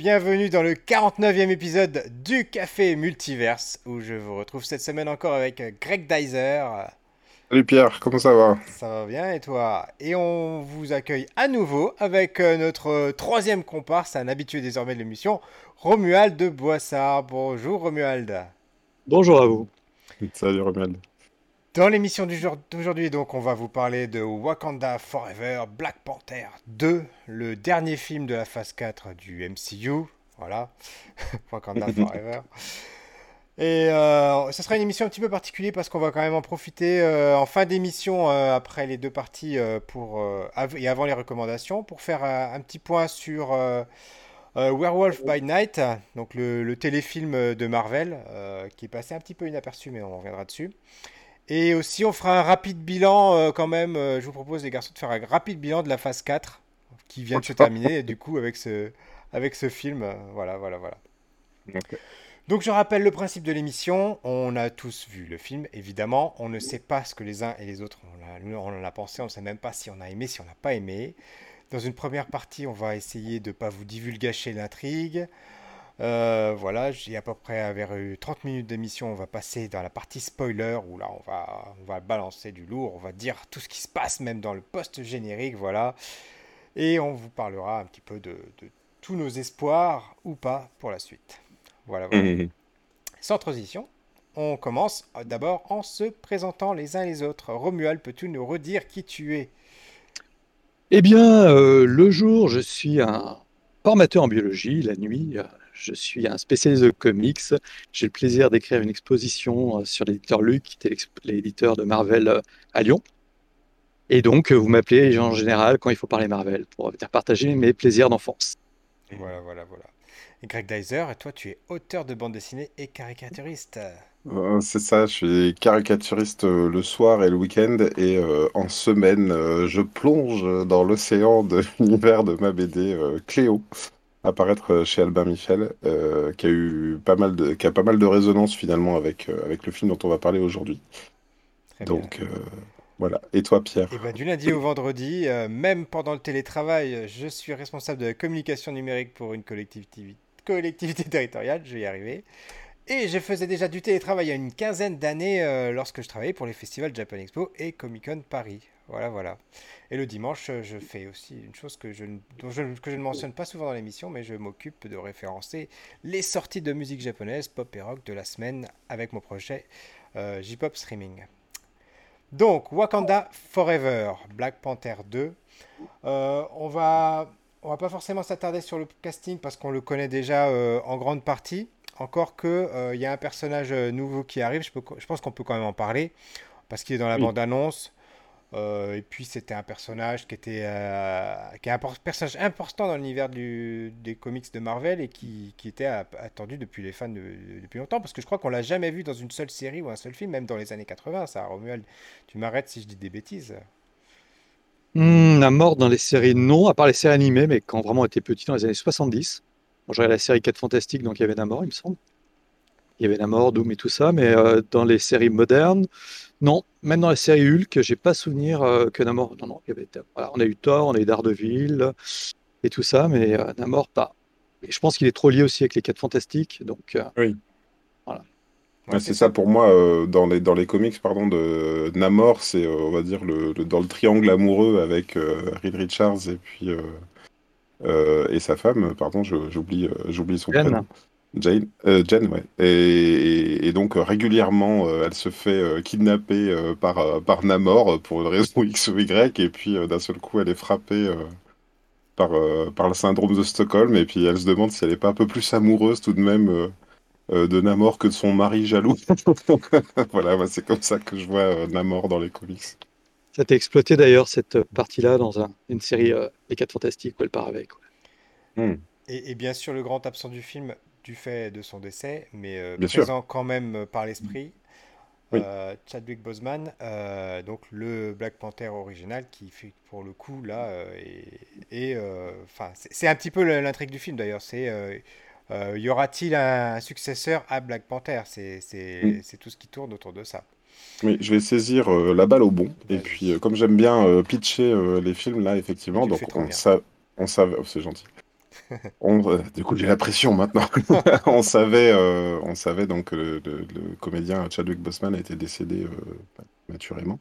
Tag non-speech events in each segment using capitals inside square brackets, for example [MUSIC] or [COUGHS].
Bienvenue dans le 49e épisode du Café Multiverse où je vous retrouve cette semaine encore avec Greg Dyser. Salut Pierre, comment ça va? Ça va bien et toi? Et on vous accueille à nouveau avec euh, notre troisième comparse, un habitué désormais de l'émission, Romuald de Boissard. Bonjour Romuald. Bonjour à vous. Salut Romuald. Dans l'émission d'aujourd'hui, donc, on va vous parler de Wakanda Forever, Black Panther 2, le dernier film de la phase 4 du MCU. Voilà, [LAUGHS] Wakanda Forever. Et euh, ce sera une émission un petit peu particulière parce qu'on va quand même en profiter euh, en fin d'émission, euh, après les deux parties pour, et avant les recommandations, pour faire un petit point sur Werewolf by Night, donc le, le téléfilm de Marvel, qui est passé un petit peu inaperçu, mais on reviendra dessus. Et aussi, on fera un rapide bilan euh, quand même. Euh, je vous propose, les garçons, de faire un rapide bilan de la phase 4 qui vient de se terminer, du coup, avec ce, avec ce film. Euh, voilà, voilà, voilà. Donc, je rappelle le principe de l'émission. On a tous vu le film, évidemment. On ne sait pas ce que les uns et les autres on, on en a pensé. On ne sait même pas si on a aimé, si on n'a pas aimé. Dans une première partie, on va essayer de ne pas vous divulgacher l'intrigue. Euh, voilà, j'ai à peu près vers 30 minutes d'émission. On va passer dans la partie spoiler où là on va, on va balancer du lourd, on va dire tout ce qui se passe même dans le post-générique, voilà. Et on vous parlera un petit peu de, tous nos espoirs ou pas pour la suite. Voilà, voilà. Sans transition, on commence d'abord en se présentant les uns les autres. Romuald, peux-tu nous redire qui tu es? Eh bien, euh, le jour, je suis un formateur en biologie, la nuit, euh, je suis un spécialiste de comics. J'ai le plaisir d'écrire une exposition euh, sur l'éditeur Luc, qui était l'éditeur de Marvel euh, à Lyon. Et donc, euh, vous m'appelez en général quand il faut parler Marvel pour venir partager mes plaisirs d'enfance. Voilà, voilà, voilà. Et Greg Dyser, toi, tu es auteur de bande dessinée et caricaturiste. c'est ça, je suis caricaturiste le soir et le week-end, et en semaine, je plonge dans l'océan de [LAUGHS] l'univers de ma BD Cléo apparaître euh, chez Albert Michel, euh, qui a eu pas mal de, qui a pas mal de résonance finalement avec, euh, avec le film dont on va parler aujourd'hui. Donc voilà. Et toi, Pierre? Et eh ben, Du lundi au vendredi, même pendant le télétravail, je suis responsable de la communication numérique pour une collectivité, collectivité territoriale. Je vais y arriver. Et je faisais déjà du télétravail il y a une quinzaine d'années lorsque je travaillais pour les festivals Japan Expo et Comic Con Paris. Voilà, voilà. Et le dimanche, je fais aussi une chose que je, que je ne mentionne pas souvent dans l'émission, mais je m'occupe de référencer les sorties de musique japonaise, pop et rock de la semaine avec mon projet euh, J-Pop Streaming. Donc, Wakanda Forever, Black Panther 2. Euh, on va, on va pas forcément s'attarder sur le casting parce qu'on le connaît déjà euh, en grande partie. Encore que il y a un personnage nouveau qui arrive, je, je pense qu'on peut quand même en parler parce qu'il est dans la bande-annonce. Euh, et puis c'était un personnage qui était euh, qui est un personnage important dans l'univers des comics de Marvel et qui, qui était attendu depuis les fans depuis longtemps parce que je crois qu'on l'a jamais vu dans une seule série ou un seul film, même dans les années 80. Ça, Romuald, tu m'arrêtes si je dis des bêtises. Hmm, la mort dans les séries, non, à part les séries animées, mais quand vraiment était petit dans les années 70. Bon, J'aurais la série 4 Fantastiques, donc il y avait Namor, il me semble. Il y avait Namor, Doom et tout ça, mais euh, dans les séries modernes, non, même dans la série Hulk, j'ai pas souvenir euh, que Namor. Non, non, il y avait, on a eu Thor, on a eu Daredevil et tout ça, mais euh, Namor pas. Et je pense qu'il est trop lié aussi avec les 4 fantastiques, donc. Euh, oui. Voilà. c'est ça pour moi dans les dans les comics pardon de Namor, c'est on va dire le, dans le triangle amoureux avec Reed Richards et puis et sa femme, pardon, j'oublie j'oublie son prénom. Jane, euh, Jen, ouais. Et, donc régulièrement, euh, elle se fait euh, kidnapper par, par Namor pour une raison [LAUGHS] X ou Y, et puis d'un seul coup, elle est frappée par, par le syndrome de Stockholm, et puis elle se demande si elle n'est pas un peu plus amoureuse tout de même de Namor que de son mari jaloux. [LAUGHS] voilà, c'est comme ça que je vois Namor dans les comics. Ça t'a exploité d'ailleurs cette partie-là dans une série Les 4 Fantastiques où elle part avec. Hmm. Et, et, bien sûr, le grand absent du film, du fait de son décès, mais euh, présent quand même euh, par l'esprit. Euh, Chadwick Boseman, donc le Black Panther original, qui fait pour le coup là, et, enfin c'est un petit peu l'intrigue du film d'ailleurs. C'est y aura-t-il un, successeur à Black Panther? C'est tout ce qui tourne autour de ça. Oui, je vais saisir la balle au bon. Et puis, comme j'aime bien pitcher les films là, effectivement, donc on, on savait, oh, c'est gentil. Du coup, j'ai la pression maintenant. [LAUGHS] on savait, on savait donc que le, comédien Chadwick Boseman a été décédé maturément.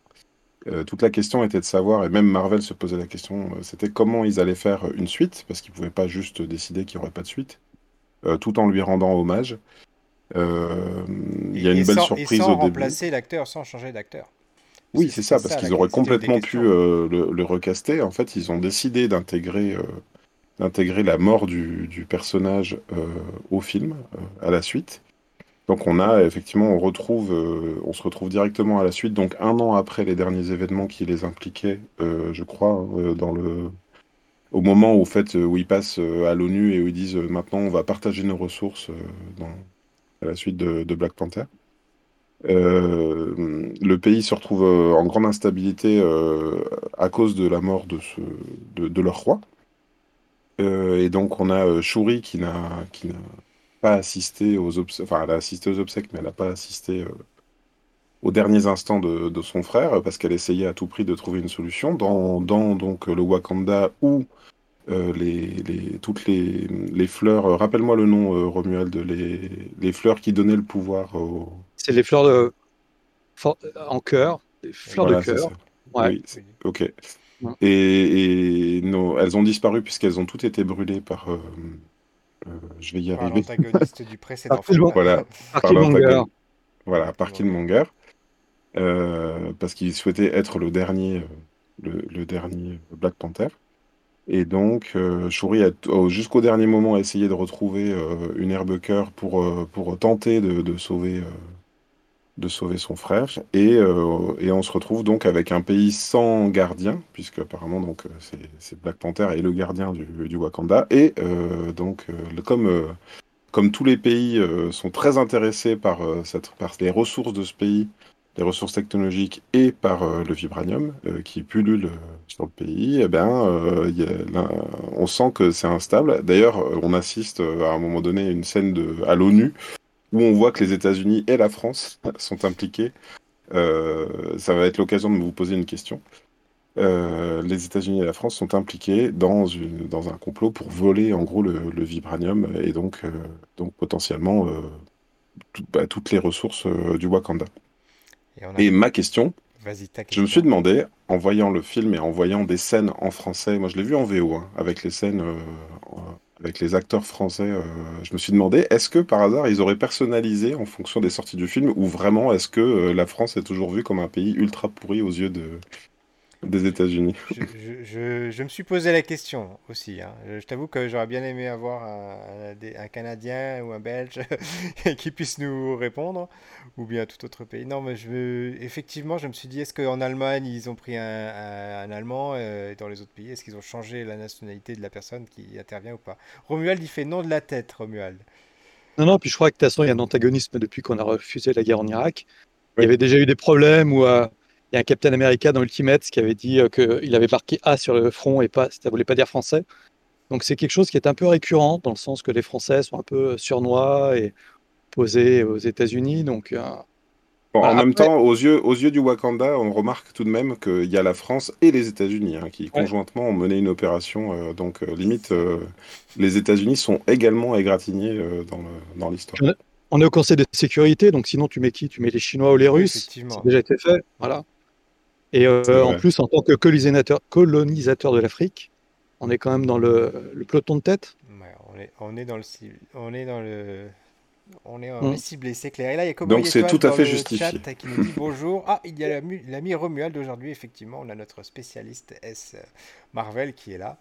toute la question était de savoir, et même Marvel se posait la question, c'était comment ils allaient faire une suite, parce qu'ils ne pouvaient pas juste décider qu'il n'y aurait pas de suite, tout en lui rendant hommage. Euh, il y a une belle surprise et sans remplacer l'acteur, sans changer d'acteur. Oui, c'est ça, parce qu'ils auraient complètement pu euh, le, recaster. En fait, ils ont décidé d'intégrer euh, d'intégrer la mort du, personnage au film, à la suite. Donc on a effectivement, on retrouve, on se retrouve directement à la suite, donc un an après les derniers événements qui les impliquaient, je crois, dans le, au moment où, fait, où ils passent à l'ONU et où ils disent maintenant on va partager nos ressources à la suite de, Black Panther. Euh, le pays se retrouve euh, en grande instabilité euh, à cause de la mort de, leur roi. Et donc on a Shuri qui n'a pas assisté aux obsèques, enfin elle a assisté aux obsèques, mais elle n'a pas assisté aux derniers instants de, son frère parce qu'elle essayait à tout prix de trouver une solution dans, dans donc le Wakanda où euh, les, toutes les, les fleurs. Euh, rappelle-moi le nom, euh, Romuald, les, les fleurs qui donnaient le pouvoir au... C'est les fleurs de... en cœur, les fleurs de cœur. Oui, ok. Et, et elles ont disparu puisqu'elles ont toutes été brûlées par. je vais y arriver. L'antagoniste du précédent film. Voilà, [LAUGHS] par, Killmonger. Voilà, par Killmonger. parce qu'il souhaitait être le dernier, le, le dernier Black Panther. Et donc, euh, Shuri a jusqu'au dernier moment essayé de retrouver euh, une herbe cœur pour, euh, pour tenter de, sauver, de sauver son frère. Et, et, on se retrouve donc avec un pays sans gardien, puisque apparemment donc c'est Black Panther et le gardien du, du Wakanda. Et donc, comme, comme tous les pays sont très intéressés par, cette, par les ressources de ce pays, les ressources technologiques et par euh, le vibranium euh, qui pullule euh, sur le pays, eh ben, on sent que c'est instable. D'ailleurs, on assiste à un moment donné à une scène de, à l'ONU où on voit que les États-Unis et la France sont impliqués. ça va être l'occasion de vous poser une question. les États-Unis et la France sont impliqués dans, une, dans un complot pour voler en gros le, vibranium et donc, donc potentiellement bah, toutes les ressources du Wakanda. Et, ma question, je me suis demandé, en voyant le film et en voyant des scènes en français, moi je l'ai vu en VO, hein, avec les scènes, euh, avec les acteurs français, euh, je me suis demandé, est-ce que par hasard ils auraient personnalisé en fonction des sorties du film, ou vraiment est-ce que euh, la France est toujours vue comme un pays ultra pourri aux yeux de, des États-Unis. Je, me suis posé la question aussi. Hein. Je, t'avoue que j'aurais bien aimé avoir un, Canadien ou un Belge [LAUGHS] qui puisse nous répondre, ou bien tout autre pays. Non, mais je, effectivement, je me suis dit, est-ce qu'en Allemagne, ils ont pris un, Allemand euh, et dans les autres pays, est-ce qu'ils ont changé la nationalité de la personne qui intervient ou pas? Romuald, il fait non de la tête, Romuald. Non, non, puis je crois que de toute façon, il y a un antagonisme depuis qu'on a refusé la guerre en Irak. Il y avait déjà eu des problèmes où... Euh, il y a un Captain America dans Ultimate qui avait dit euh, qu'il avait marqué A sur le front et pas, ça voulait pas dire français. Donc c'est quelque chose qui est un peu récurrent dans le sens que les Français sont un peu surnois et posés aux États-Unis. Donc euh, en même temps, aux yeux, aux yeux du Wakanda, on remarque tout de même qu'il y a la France et les États-Unis hein, qui conjointement ont mené une opération. Euh, donc limite, les États-Unis sont également égratignés dans l'histoire. on est au Conseil de sécurité, donc sinon tu mets qui? Tu mets les Chinois ou les Russes? C'est déjà été fait. Voilà. Et euh, en plus, en tant que colonisateur, colonisateur de l'Afrique, on est quand même dans le, peloton de tête. on, est, on est dans le on est dans le on est, mmh. ciblé, c'est clair. Et là, il y a Donc c'est tout à fait justifié. qui nous dit [LAUGHS] bonjour. Ah, il y a l'ami Romuald aujourd'hui, effectivement. On a notre spécialiste S Marvel qui est là.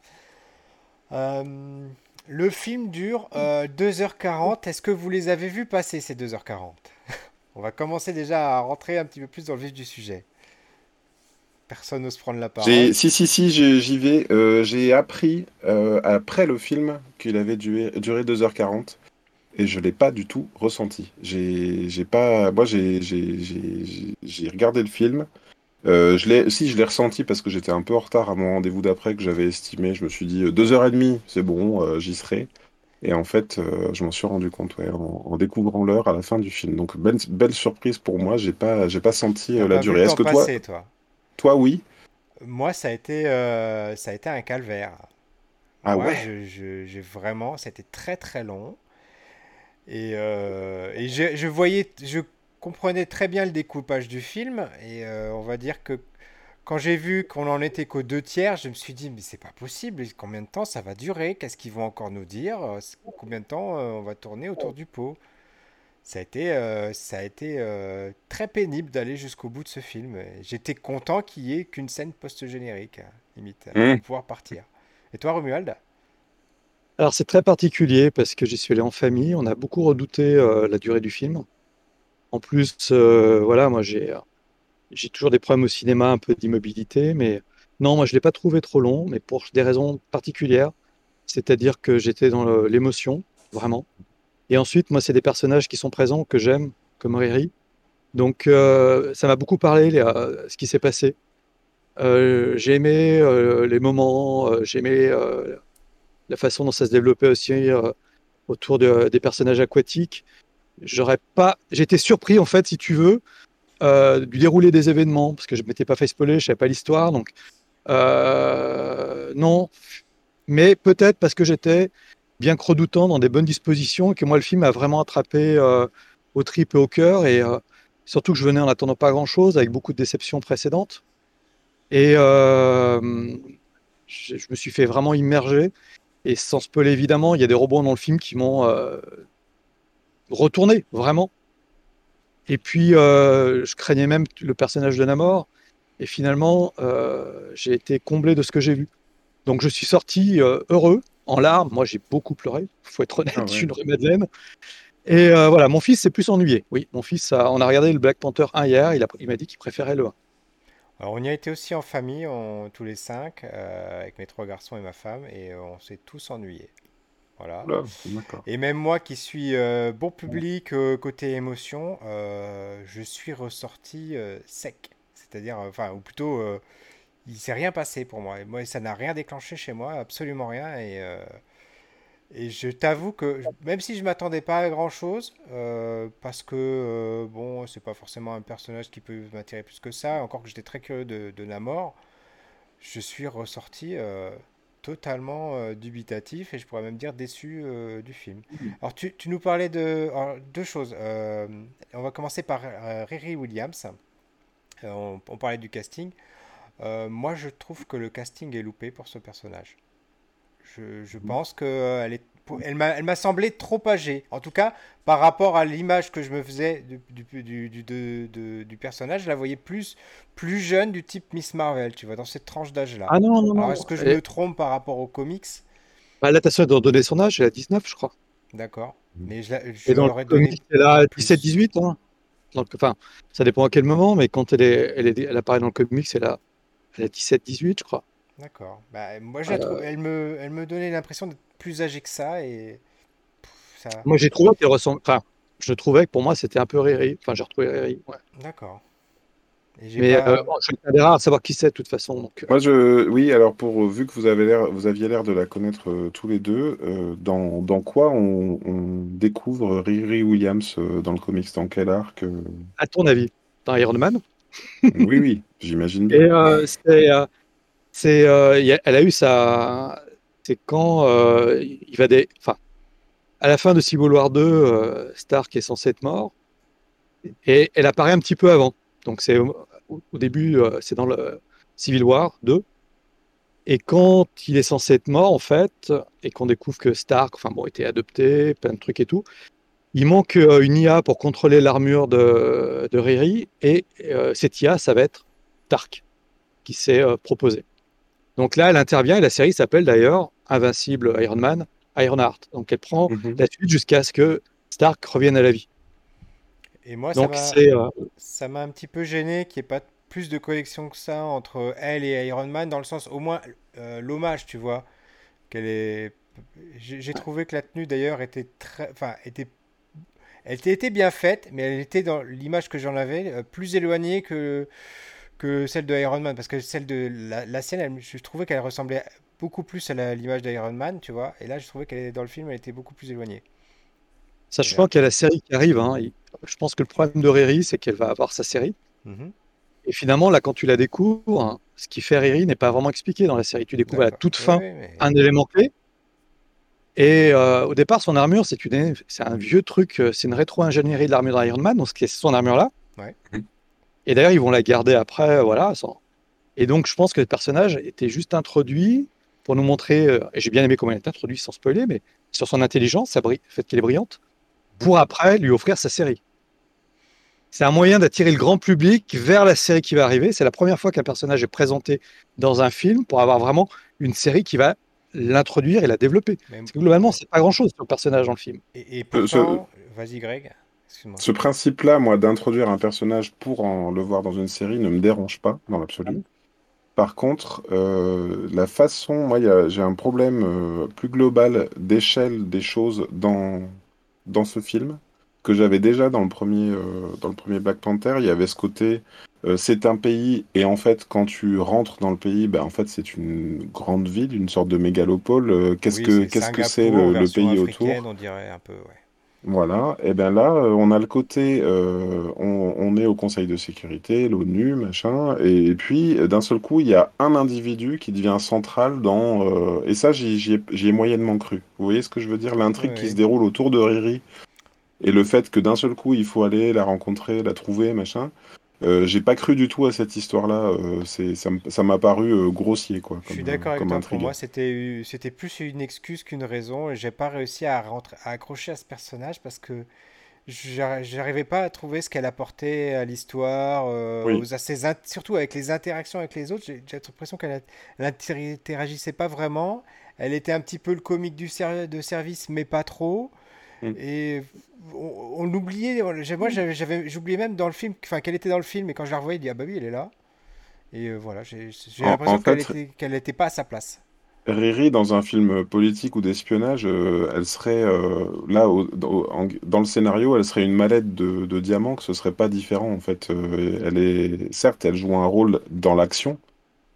Euh, le film dure 2h40. Euh, Est-ce que vous les avez vus passer ces 2h40 [LAUGHS] On va commencer déjà à rentrer un petit peu plus dans le vif du sujet. Personne n'ose prendre la parole. Si, si, si, j'y vais. Euh, j'ai appris euh, après le film qu'il avait duré, duré 2h40 et je ne l'ai pas du tout ressenti. J'ai pas. Moi, j'ai regardé le film. Euh, je si, je l'ai ressenti parce que j'étais un peu en retard à mon rendez-vous d'après que j'avais estimé. Je me suis dit 2h30, c'est bon, j'y serai. Et en fait, je m'en suis rendu compte en, découvrant l'heure à la fin du film. Donc, belle, belle surprise pour moi. J'ai pas, pas senti la durée. Est-ce que toi, toi, oui. Moi, ça a été, euh, ça a été un calvaire. Ah Moi, ouais? j'ai vraiment, c'était très très long. Et, euh, et je, je voyais, je comprenais très bien le découpage du film. Et euh, on va dire que quand j'ai vu qu'on en était qu'aux deux tiers, je me suis dit, mais c'est pas possible. Combien de temps ça va durer? Qu'est-ce qu'ils vont encore nous dire? Combien de temps on va tourner autour du pot? Ça a été, euh, ça a été euh, très pénible d'aller jusqu'au bout de ce film. Et J'étais content qu'il y ait qu'une scène post-générique, limite, pour pouvoir partir. Et toi, Romuald? Alors c'est très particulier parce que j'y suis allé en famille. On a beaucoup redouté euh, la durée du film. En plus, euh, voilà, moi j'ai j'ai toujours des problèmes au cinéma, un peu d'immobilité, mais non, moi je l'ai pas trouvé trop long, mais pour des raisons particulières. C'est-à-dire que j'étais dans le- l'émotion, vraiment. Et ensuite, moi, c'est des personnages qui sont présents que j'aime, comme Riri. Donc, euh, ça m'a beaucoup parlé, euh, ce qui s'est passé. Euh, j'ai aimé euh, les moments, j'ai aimé la façon dont ça se développait aussi autour de- des personnages aquatiques. J'aurais pas, j'étais surpris en fait, si tu veux, du déroulé des événements parce que je m'étais pas fait spoiler, je savais pas l'histoire, donc non. Mais peut-être parce que j'étais bien que redoutant dans des bonnes dispositions et que moi le film a vraiment attrapé euh, au trip et au cœur. Et euh, surtout que je venais en attendant pas grand-chose avec beaucoup de déceptions précédentes. Et euh, je, me suis fait vraiment immerger. Et sans spoiler évidemment, il y a des rebonds dans le film qui m'ont euh, retourné vraiment. Et puis je craignais même le personnage de Namor. Et finalement j'ai été comblé de ce que j'ai vu. Donc je suis sorti heureux, en larmes. Moi j'ai beaucoup pleuré, faut être honnête, Ah je ouais. suis une Madeleine. Et euh, voilà, mon fils s'est plus ennuyé. Oui, mon fils, a- on a regardé le Black Panther 1 hier, il a- il m'a dit qu'il préférait le 1. Alors, on y a été aussi en famille, on- tous les cinq, euh, avec mes trois garçons et ma femme, et euh, on s'est tous ennuyés. Voilà. Là, d'accord. Et même moi qui suis euh, bon public euh, côté émotion, euh, je suis ressorti euh, sec. C'est-à-dire, euh, enfin, ou plutôt, euh, il s'est rien passé pour moi. Et moi, ça n'a rien déclenché chez moi, absolument rien. Et, euh, et je t'avoue que même si je m'attendais pas à grand-chose, euh, parce que euh, bon, c'est pas forcément un personnage qui peut m'attirer plus que ça, encore que j'étais très curieux de, de Namor, je suis ressorti euh, totalement dubitatif et je pourrais même dire déçu du film. Alors tu, tu nous parlais de alors, deux choses. On va commencer par Riri Williams. On, on parlait du casting. Euh, moi, je trouve que le casting est loupé pour ce personnage. Je, je pense que euh, est, elle m'a, elle m'a semblé trop âgée. En tout cas, par rapport à l'image que je me faisais du, du, du, du, de- de- du personnage, je la voyais plus, plus jeune du type Miss Marvel, tu vois, dans cette tranche d'âge-là. Ah non, non, Alors, non. est-ce que je me trompe par rapport aux comics? Bah, là, t'as ça d'en donner son âge, elle a 19, je crois. D'accord. Mm. Mais je, je Et dans l'aurais donné elle a plus. 17-18. Hein. Donc, enfin, ça dépend à quel moment, mais quand elle, est, elle, est, elle apparaît dans le comics, elle a 17-18, je crois. D'accord. Bah, moi, je la trouve, elle me, elle me donnait l'impression d'être plus âgée que ça et pff, ça. Moi, j'ai trouvé qu'elle ressemble. Enfin, je trouvais que pour moi, c'était un peu Riri. Enfin, j'ai retrouvé Riri. Ouais. D'accord. Mais pas. euh, bon, je suis un des rares à savoir qui c'est, de toute façon. Donc, euh, Moi, je, oui, alors pour vu que vous avez l'air, vous aviez l'air de la connaître euh, tous les deux, euh, dans, dans quoi on, on découvre Riri Williams euh, dans le comics, dans quel arc euh? À ton avis, dans Iron Man? Oui, oui, j'imagine bien. euh, c'est, euh, euh, elle a eu sa. C'est quand il va des. Enfin, à la fin de Civil War 2, euh, Stark est censé être mort. Et elle apparaît un petit peu avant. Donc, c'est au, début, c'est dans le Civil War 2. Et quand il est censé être mort, en fait, et qu'on découvre que Stark, enfin bon, était adopté, plein de trucs et tout, il manque euh, une IA pour contrôler l'armure de, de Riri. Et euh, cette IA, ça va être Stark qui s'est euh, proposé. Donc là, elle intervient et la série s'appelle d'ailleurs Invincible Iron Man, Ironheart. Donc elle prend Mhm. la suite jusqu'à ce que Stark revienne à la vie. Et moi, ça m'a, euh, un petit peu gêné qu'il n'y ait pas plus de connexion que ça entre elle et Iron Man, dans le sens, au moins, euh, l'hommage, tu vois, qu'elle est. J'ai j'ai trouvé que la tenue d'ailleurs était très, enfin, était, elle était bien faite, mais elle était dans l'image que j'en avais euh, plus éloignée que que celle de Iron Man, parce que celle de la, la scène, elle- je trouvais qu'elle ressemblait beaucoup plus à l'image d'Iron Man, tu vois, et là, je trouvais qu'elle dans le film, elle était beaucoup plus éloignée. sachant qu'il y a la série qui arrive. hein, je pense que le problème de Riri, c'est qu'elle va avoir sa série. Mhm. Et finalement, là, quand tu la découvres, ce qui fait Riri n'est pas vraiment expliqué dans la série. Tu découvres à la toute fin un élément clé. Et euh, au départ, son armure, c'est un vieux truc, euh, c'est une rétro-ingénierie de l'armure d'Iron Man, donc c'est son armure-là. Et d'ailleurs, ils vont la garder après, voilà. Et donc, je pense que le personnage était juste introduit pour nous montrer, euh, et j'ai bien aimé comment elle est introduite sans spoiler, mais sur son intelligence, le fait qu'elle est brillante, pour après lui offrir sa série. C'est un moyen d'attirer le grand public vers la série qui va arriver. C'est la première fois qu'un personnage est présenté dans un film pour avoir vraiment une série qui va l'introduire et la développer. Parce que globalement, c'est pas grand-chose sur le personnage dans le film. Et, pourtant, vas-y Greg. Ce principe-là, moi, d'introduire un personnage pour en le voir dans une série ne me dérange pas dans l'absolu. Par contre, euh, la façon, moi, j'ai un problème euh, plus global d'échelle des choses dans, dans ce film que j'avais déjà dans le premier euh, dans le premier Black Panther. Il y avait ce côté, c'est un pays et en fait, quand tu rentres dans le pays, ben, en fait, c'est une grande ville, une sorte de mégalopole. qu'est-ce que qu'est-ce que c'est le, pays autour? On dirait un peu, ouais. Voilà, et bien là, euh, on a le côté, euh, on, est au Conseil de sécurité, l'ONU, machin, et, puis d'un seul coup, il y a un individu qui devient central dans... Euh, et ça, j'y ai, moyennement cru. Vous voyez ce que je veux dire? L'intrigue qui se déroule autour de Riri, et le fait que d'un seul coup, il faut aller la rencontrer, la trouver, machin, euh, j'ai pas cru du tout à cette histoire-là. Euh, ça m'a paru euh, grossier, quoi. Je suis d'accord avec toi. Pour moi, c'était c'était plus une excuse qu'une raison. Et j'ai pas réussi à, rentrer, à accrocher à ce personnage parce que j'arrivais pas à trouver ce qu'elle apportait à l'histoire, surtout avec les interactions avec les autres. J'ai l'impression qu'elle n'interagissait pas vraiment. Elle était un petit peu le comique du de service, mais pas trop. Mm. Et on, l'oubliait. Moi, j'avais, j'oubliais même dans le film, enfin, qu'elle était dans le film. Et quand je la revoyais, il dit ah bah oui, elle est là. Et euh, voilà, j'ai, l'impression qu'elle n'était pas à sa place. Riri, dans un film politique ou d'espionnage, euh, elle serait euh, là, dans le scénario, elle serait une mallette de, diamants, que ce serait pas différent en fait. elle est, certes, elle joue un rôle dans l'action,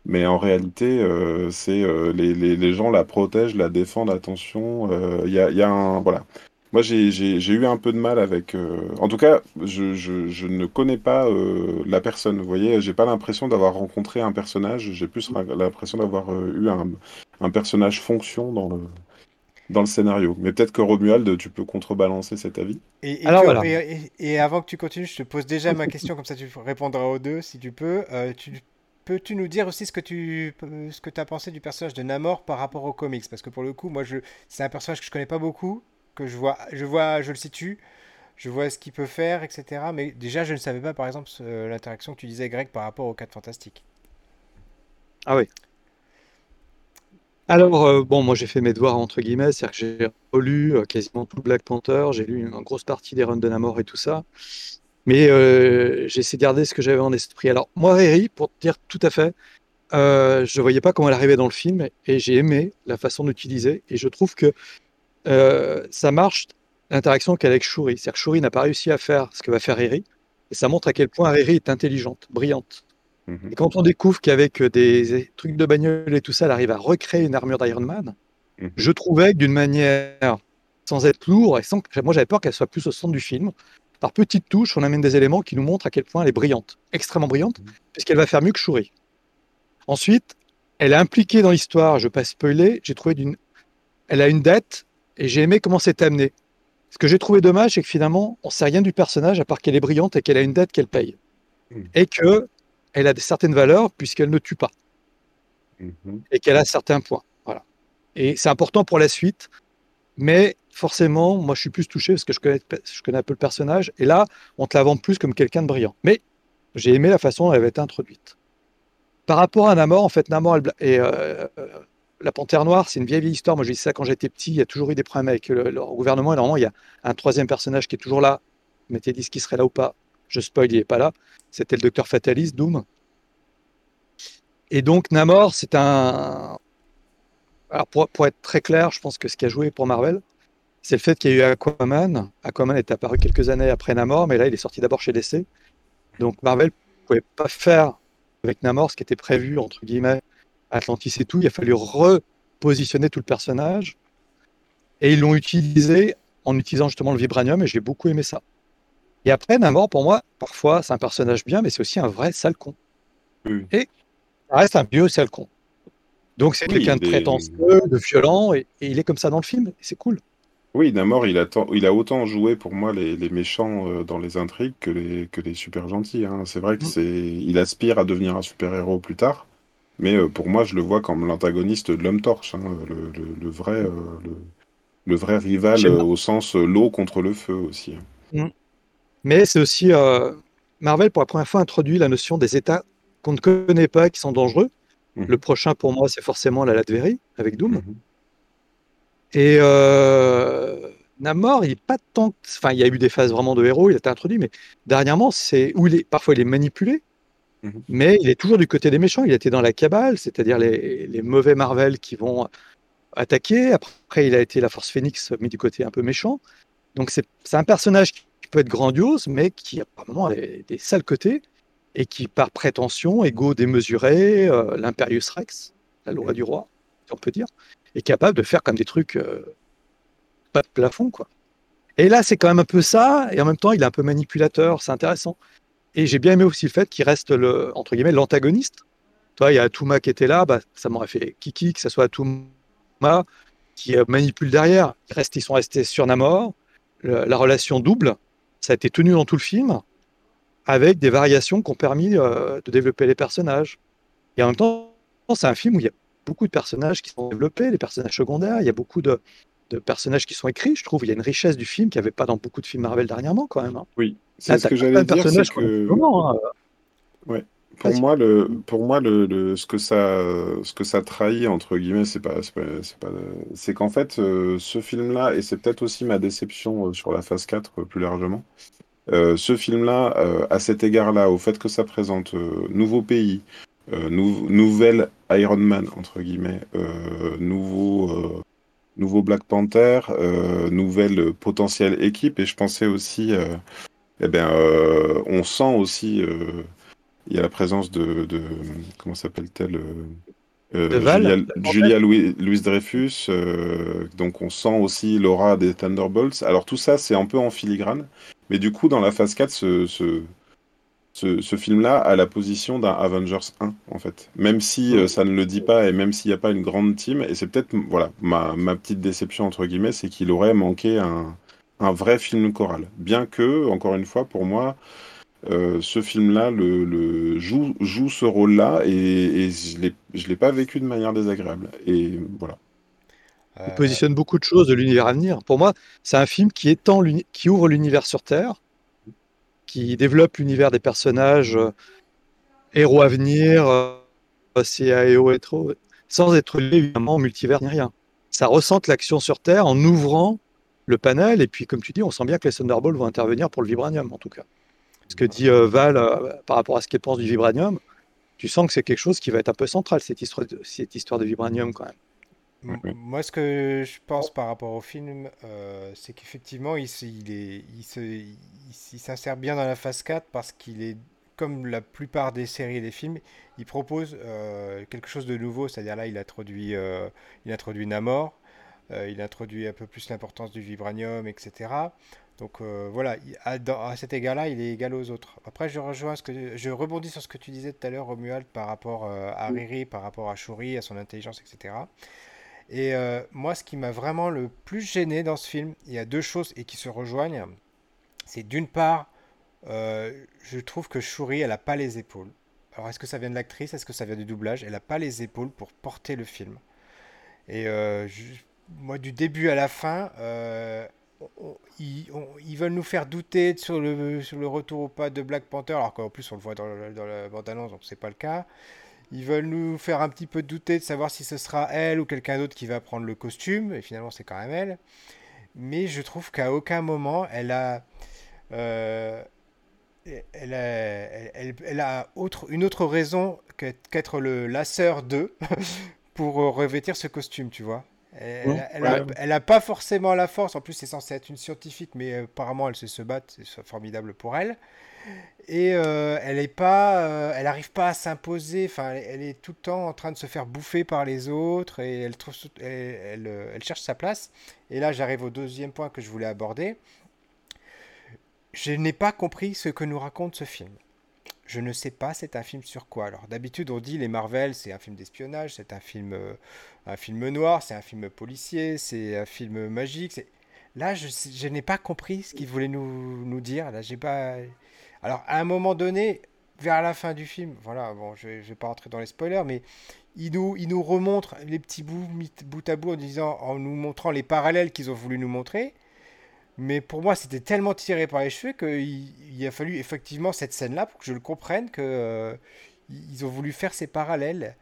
mais en réalité, c'est les, les, gens la protègent, la défendent. Attention, il y a, y a un voilà. Moi, j'ai eu un peu de mal avec. Euh, en tout cas, je, je, ne connais pas euh, la personne. Vous voyez, j'ai pas l'impression d'avoir rencontré un personnage. J'ai plus l'impression d'avoir euh, eu un, un, personnage fonction dans le, dans le scénario. Mais peut-être que Romuald, tu peux contrebalancer cet avis. Et, Alors, voilà. et, avant que tu continues, je te pose déjà ma [LAUGHS] question, comme ça tu répondras aux deux si tu peux. tu Peux-tu nous dire aussi ce que tu ce que as pensé du personnage de Namor par rapport aux comics? Parce que pour le coup, moi, je c'est un personnage que je connais pas beaucoup que je vois, je vois, je le situe, je vois ce qu'il peut faire, etc. Mais déjà, je ne savais pas, par exemple, l'interaction que tu disais, Greg, par rapport aux 4 fantastiques. Ah oui. Alors, euh, bon, moi j'ai fait mes devoirs entre guillemets, c'est-à-dire que j'ai relu euh, quasiment tout Black Panther, j'ai lu une, grosse partie des runs de Namor et tout ça, mais euh, j'ai essayé de garder ce que j'avais en esprit. Alors, moi, Riri, pour te dire tout à fait, je ne voyais pas comment elle arrivait dans le film et j'ai aimé la façon d'utiliser et je trouve que euh, ça marche l'interaction qu'elle a avec Shuri. C'est-à-dire que Shuri n'a pas réussi à faire ce que va faire Riri. Et ça montre à quel point Riri est intelligente, brillante. Mhm. Et quand on découvre qu'avec euh, des trucs de bagnole et tout ça, elle arrive à recréer une armure d'Iron Man, mhm. je trouvais que d'une manière sans être lourd, et sans moi j'avais peur qu'elle soit plus au centre du film, par petites touches, on amène des éléments qui nous montrent à quel point elle est brillante, extrêmement brillante, mhm. puisqu'elle va faire mieux que Shuri. Ensuite, elle est impliquée dans l'histoire, je ne vais pas spoiler, j'ai trouvé d'une. Elle a une dette et j'ai aimé comment c'est amené. Ce que j'ai trouvé dommage, c'est que finalement, on ne sait rien du personnage à part qu'elle est brillante et qu'elle a une dette qu'elle paye. Hmm. Et qu'elle a certaines valeurs puisqu'elle ne tue pas. Hmm. Et qu'elle a certains points. Voilà. Et c'est important pour la suite. Mais forcément, moi, je suis plus touché parce que je connais, je connais un peu le personnage. Et là, on te la vend plus comme quelqu'un de brillant. Mais j'ai aimé la façon dont elle avait été introduite. Par rapport à Namor, en fait, Namor est, euh, la Panthère Noire, c'est une vieille, histoire. Moi, j'ai dit ça quand j'étais petit. Il y a toujours eu des problèmes avec le, gouvernement. Et normalement, il y a un troisième personnage qui est toujours là. M'étiez dit ce qui serait là ou pas? Je spoil, il n'est pas là. C'était le docteur Fatalis, Doom. Et donc, Namor, c'est un. Alors, pour, pour, être très clair, je pense que ce qui a joué pour Marvel, c'est le fait qu'il y a eu Aquaman. Aquaman est apparu quelques années après Namor, mais là, il est sorti d'abord chez DC. Donc, Marvel ne pouvait pas faire avec Namor ce qui était prévu, entre guillemets, Atlantis et tout, il a fallu repositionner tout le personnage. Et ils l'ont utilisé en utilisant justement le vibranium, et j'ai beaucoup aimé ça. Et après, Namor, pour moi, parfois, c'est un personnage bien, mais c'est aussi un vrai sale con. Et ça reste un vieux sale con. Donc c'est quelqu'un de prétentieux, de violent, et, il est comme ça dans le film, et c'est cool. Oui, Namor, il a, il a autant joué pour moi les, méchants euh, dans les intrigues que les, que les super gentils. Hein. C'est vrai qu'il mm. il aspire à devenir un super-héros plus tard, mais euh, pour moi, je le vois comme l'antagoniste de l'homme torche, hein, le, vrai, euh, le, vrai rival au sens l'eau contre le feu aussi. Hein. Mm. Mais c'est aussi Marvel pour la première fois introduit la notion des états qu'on ne connaît pas, qui sont dangereux. Mm. Le prochain pour moi, c'est forcément la Latverie avec Doom. Mm-hmm. Et euh, Namor, il est pas tant. Enfin, il y a eu des phases vraiment de héros, il a été introduit, mais dernièrement, c'est où il est. Parfois, il est manipulé, mhm. mais il est toujours du côté des méchants. Il était dans la cabale, c'est-à-dire les, mauvais Marvel qui vont attaquer. Après, il a été la Force Phoenix, mis du côté un peu méchant. Donc, c'est un personnage qui peut être grandiose, mais qui a apparemment des, des sales côtés et qui, par prétention, égo démesuré, euh, l'impérius rex, la loi du roi, si on peut dire, est capable de faire comme des trucs euh, pas de plafond, quoi. Et là, c'est quand même un peu ça, et en même temps, il est un peu manipulateur, c'est intéressant. Et j'ai bien aimé aussi le fait qu'il reste le, entre guillemets, l'antagoniste. Toi, il y a Atuma qui était là, bah, ça m'aurait fait kiki que ce soit Atuma qui euh, manipule derrière. Ils, restent, ils sont restés sur Namor. la relation double, ça a été tenu dans tout le film, avec des variations qui ont permis euh, de développer les personnages. Et en même temps, c'est un film où il y a beaucoup de personnages qui sont développés, les personnages secondaires, il y a beaucoup de, personnages qui sont écrits, je trouve. Il y a une richesse du film qu'il n'y avait pas dans beaucoup de films Marvel dernièrement, quand même. Hein. Oui, c'est ce que j'allais dire. C'est que... Hein. Ouais. Pour moi, le, pour moi le, ce, que ça, ce que ça trahit, entre guillemets, c'est pas, c'est qu'en fait, euh, ce film-là, et c'est peut-être aussi ma déception euh, sur la phase 4 euh, plus largement, ce film-là, à cet égard-là, au fait que ça présente nouveau pays, euh, nouvelle Iron Man, entre guillemets, nouveau, nouveau Black Panther, nouvelle potentielle équipe. Et je pensais aussi, eh bien, on sent aussi, il y a la présence de, de comment s'appelle-t-elle Julia, Julia Louis, Dreyfus, donc on sent aussi l'aura des Thunderbolts. Alors tout ça, c'est un peu en filigrane, mais du coup, dans la phase 4, ce, ce, film-là a la position d'un Avengers 1, en fait. Même si euh, ça ne le dit pas et même s'il n'y a pas une grande team, et c'est peut-être voilà ma, petite déception, entre guillemets, c'est qu'il aurait manqué un, vrai film choral. Bien que, encore une fois, pour moi, euh, ce film-là le, joue, joue ce rôle-là et, je ne l'ai pas vécu de manière désagréable. Et voilà. Il positionne beaucoup de choses de l'univers à venir. Pour moi, c'est un film qui, étend qui ouvre l'univers sur Terre qui développe l'univers des personnages, euh, héros à venir, euh, CAEO et trop, sans être lié évidemment au multivers ni rien. Ça ressente l'action sur Terre en ouvrant le panel, et puis comme tu dis, on sent bien que les Thunderbolts vont intervenir pour le vibranium en tout cas. Ce que dit euh, Val par rapport à ce qu'elle pense du vibranium, tu sens que c'est quelque chose qui va être un peu central, cette histoire de, cette histoire de vibranium quand même. Moi, ce que je pense par rapport au film, euh, c'est qu'effectivement, il, il, il, s'insère bien dans la phase 4 parce qu'il est, comme la plupart des séries et des films, il propose euh, quelque chose de nouveau. C'est-à-dire là, il introduit, euh, il introduit Namor, il introduit un peu plus l'importance du vibranium, etc. Donc voilà, à, à, cet égard-là, il est égal aux autres. Après, je rejoins ce que je rebondis sur ce que tu disais tout à l'heure, Romuald, par rapport à Riri, par rapport à Shuri, à son intelligence, etc. Et euh, moi, ce qui m'a vraiment le plus gêné dans ce film, il y a deux choses et qui se rejoignent. C'est d'une part, euh, je trouve que Shuri, elle n'a pas les épaules. Alors, est-ce que ça vient de l'actrice? Est-ce que ça vient du doublage? Elle n'a pas les épaules pour porter le film. Et euh, moi, du début à la fin, ils, veulent nous faire douter sur le, sur le retour au pas de Black Panther, alors qu'en plus, on le voit dans, dans la bande-annonce, donc c'est pas le cas. Ils veulent nous faire un petit peu douter de savoir si ce sera elle ou quelqu'un d'autre qui va prendre le costume. Et finalement, c'est quand même elle. Mais je trouve qu'à aucun moment, elle a, euh, elle a, autre, une autre raison qu'être la sœur d'eux [LAUGHS] pour revêtir ce costume, tu vois. Elle, n'a pas forcément la force. En plus, c'est censé être une scientifique, mais apparemment, elle sait se battre. C'est formidable pour elle et euh, elle est pas, euh, elle arrive pas à s'imposer. Enfin, elle, est tout le temps en train de se faire bouffer par les autres et elle trouve, elle, euh, elle, cherche sa place. Et là, j'arrive au deuxième point que je voulais aborder. Je n'ai pas compris ce que nous raconte ce film. Je ne sais pas c'est un film sur quoi. Alors d'habitude on dit les Marvel c'est un film d'espionnage, c'est un film un film noir, c'est un film policier, c'est un film magique. Là je, n'ai pas compris ce qu'il voulait nous, nous dire. Là j'ai pas. Alors à un moment donné vers la fin du film, voilà bon je, ne vais pas rentrer dans les spoilers mais il nous, il nous remontre les petits bouts bout à bout en disant en nous montrant les parallèles qu'ils ont voulu nous montrer. Mais pour moi, c'était tellement tiré par les cheveux qu'il il a fallu effectivement cette scène-là pour que je le comprenne que euh, ils ont voulu faire ces parallèles.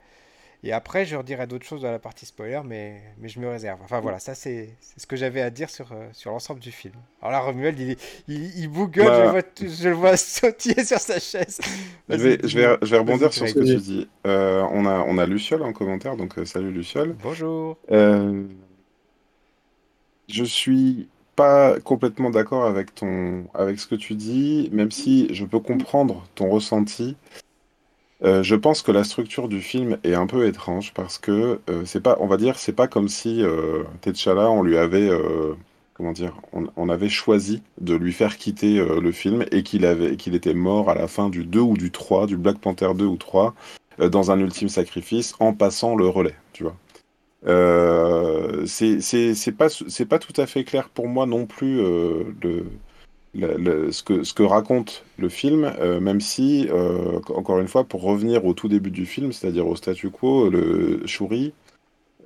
Et après, je redirai d'autres choses dans la partie spoiler, mais, mais je me réserve. Enfin voilà, ça c'est ce que j'avais à dire sur, euh, sur l'ensemble du film. Alors là, Romuald, il, il, il bougonne, je, bah. je, le vois [LAUGHS] sautiller sur sa chaise. Je vais, je, vais, je vais rebondir sur ce que tu dis. Euh, on, a, on a Luciole en commentaire, donc salut Luciole. Bonjour. je suis pas complètement d'accord avec ton, avec ce que tu dis, même si je peux comprendre ton ressenti. Euh, je pense que la structure du film est un peu étrange parce que euh, c'est pas, on va dire, c'est pas comme si euh, T'Challa, on lui avait, euh, comment dire, on, avait choisi de lui faire quitter le film et qu'il avait, qu'il était mort à la fin du 2 ou du 3, du Black Panther 2 ou 3, dans un ultime sacrifice en passant le relais, tu vois. Euh, c'est pas, tout à fait clair pour moi non plus euh, ce, que, raconte le film, euh, même si, encore une fois, pour revenir au tout début du film, c'est-à-dire au statu quo, le Shuri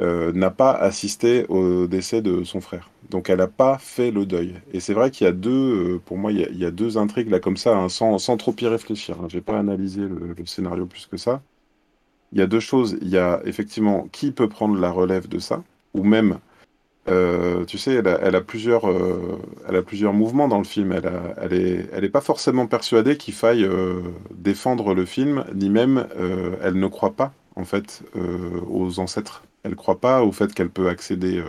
n'a pas assisté au décès de son frère. Donc elle n'a pas fait le deuil. Et c'est vrai qu'il y a deux, pour moi, il y a, deux intrigues là comme ça, hein, sans, trop y réfléchir. Hein. J'ai pas analysé le, scénario plus que ça il y a deux choses. Il y a effectivement qui peut prendre la relève de ça, ou même, euh, tu sais, elle a, plusieurs, euh, elle a plusieurs mouvements dans le film. Elle, a, elle est, pas forcément persuadée qu'il faille euh, défendre le film, ni même, elle ne croit pas en fait aux ancêtres. Elle croit pas au fait qu'elle peut accéder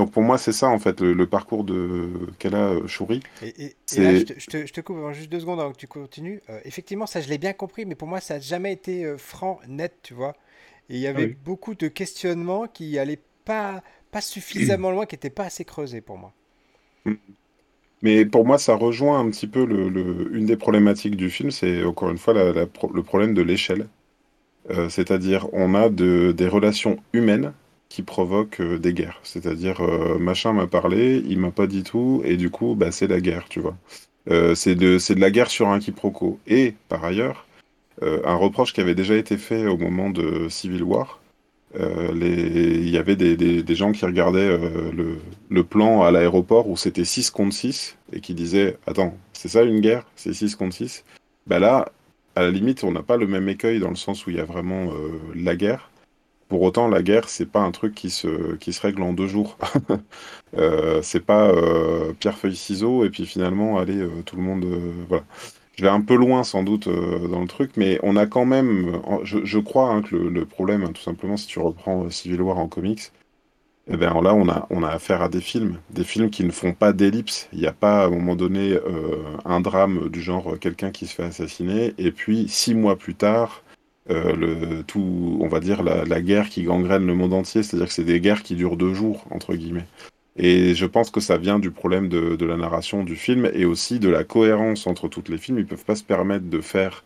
donc pour moi, c'est ça en fait le, le parcours de qu'elle a euh, Chouri. Et, et, et, là, je te, je, te, je te, coupe juste deux secondes avant que tu continues. Euh, effectivement, ça je l'ai bien compris, mais pour moi, ça n'a jamais été euh, franc, net, tu vois. Et il y avait oui. beaucoup de questionnements qui allaient pas, pas suffisamment loin, qui n'étaient pas assez creusés pour moi. Mm. Mais pour moi, ça rejoint un petit peu le, le, une des problématiques du film, c'est encore une fois la, la, le problème de l'échelle. Euh, C'est-à-dire, on a de, des relations humaines qui provoque euh, des guerres. C'est-à-dire, euh, machin m'a parlé, il m'a pas dit tout, et du coup, bah, c'est la guerre, tu vois. Euh, c'est de, de la guerre sur un quiproquo. Et, par ailleurs, un reproche qui avait déjà été fait au moment de Civil War, il y avait des, des, des gens qui regardaient le, le, plan à l'aéroport où c'était 6 contre 6, et qui disaient, attends, c'est ça une guerre? C'est 6 contre 6 Bah là, à la limite, on n'a pas le même écueil dans le sens où il y a vraiment la guerre, pour autant, la guerre, c'est pas un truc qui se, qui se règle en deux jours. [LAUGHS] euh, c'est pas euh, pierre, feuille, ciseaux, et puis finalement, allez, euh, tout le monde. Euh, voilà. Je vais un peu loin, sans doute, euh, dans le truc, mais on a quand même. Je, crois hein, que le, le problème, hein, tout simplement, si tu reprends Civil War en comics, eh bien là, on a, on a affaire à des films, des films qui ne font pas d'ellipse. Il n'y a pas, à un moment donné, un drame du genre quelqu'un qui se fait assassiner, et puis six mois plus tard euh, le, tout, on va dire, la, guerre qui gangrène le monde entier. C'est-à-dire que c'est des guerres qui durent deux jours, entre guillemets. Et je pense que ça vient du problème de, la narration du film et aussi de la cohérence entre toutes les films. Ils peuvent pas se permettre de faire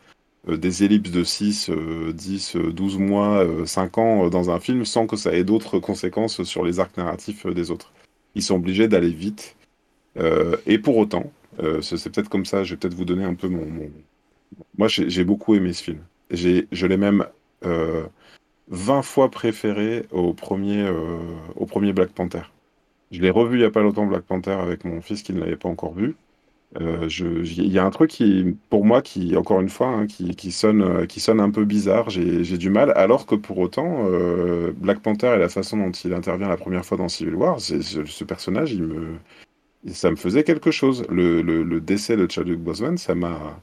euh, des ellipses de 6, euh, 10, 12 mois, euh, 5 ans dans un film sans que ça ait d'autres conséquences sur les arcs narratifs des autres. Ils sont obligés d'aller vite. et pour autant, c'est peut-être comme ça, je vais peut-être vous donner un peu mon... Moi, j'ai beaucoup aimé ce film je l'ai même euh, 20 fois préféré au premier, euh, au premier Black Panther. Je l'ai revu il n'y a pas longtemps, Black Panther, avec mon fils qui ne l'avait pas encore vu. Euh, il y a un truc qui, pour moi, qui, encore une fois, hein, qui, sonne, qui sonne un peu bizarre. J'ai du mal, alors que pour autant, euh, Black Panther et la façon dont il intervient la première fois dans Civil War, ce, personnage, ça me faisait quelque chose. Le, le décès de Chadwick Boseman, ça m'a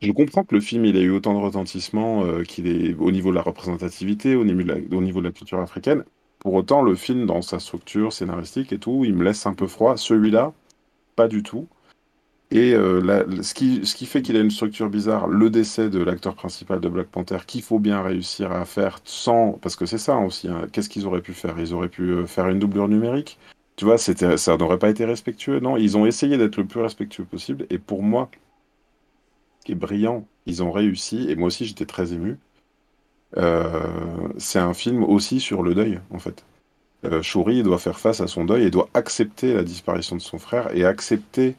je comprends que le film il ait eu autant de retentissement euh, qu'il est au niveau de la représentativité, au niveau de la, culture africaine. Pour autant, le film, dans sa structure scénaristique et tout, il me laisse un peu froid. Celui-là, pas du tout. Et euh, ce, qui, fait qu'il a une structure bizarre, le décès de l'acteur principal de Black Panther, qu'il faut bien réussir à faire sans... Parce que c'est ça aussi, hein. qu'est-ce qu'ils auraient pu faire? Ils auraient pu euh, faire une doublure numérique? Tu vois, ça n'aurait pas été respectueux. Non, ils ont essayé d'être le plus respectueux possible. Et pour moi, est brillant. Ils ont réussi, et moi aussi j'étais très ému. Euh, c'est un film aussi sur le deuil, en fait. Euh, doit faire face à son deuil et doit accepter la disparition de son frère et accepter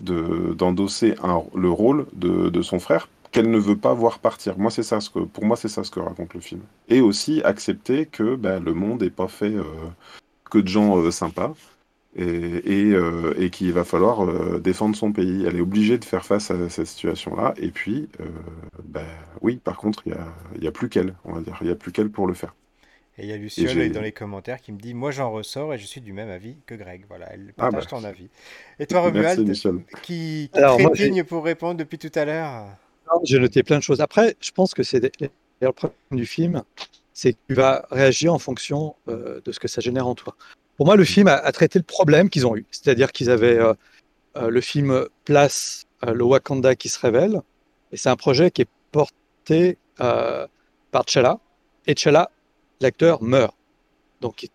d'endosser le rôle de, son frère qu'elle ne veut pas voir partir. Moi, c'est ça ce que, pour moi, c'est ça ce que raconte le film. Et aussi accepter que ben, le monde n'est pas fait euh, que de gens sympas et, euh, et, qu'il va falloir euh, défendre son pays. Elle est obligée de faire face à cette situation-là. Et puis, euh, ben, oui, par contre, il n'y a, a, plus qu'elle, on va dire. Il n'y a plus qu'elle pour le faire. Et il y a Luciole dans les commentaires qui me dit Moi j'en ressors et je suis du même avis que Greg. Voilà, elle ah, partage bah. ton avis. Et toi, Romuald, qui, qui trépigne pour répondre depuis tout à l'heure J'ai noté plein de choses. Après, je pense que c'est le problème du film, c'est que tu vas réagir en fonction de ce que ça génère en toi. Pour moi, le film a, traité le problème qu'ils ont eu. C'est-à-dire qu'ils avaient euh, euh, le film place euh, le Wakanda qui se révèle. Et c'est un projet qui est porté par T'Challa. Et T'Challa, l'acteur, meurt. Donc,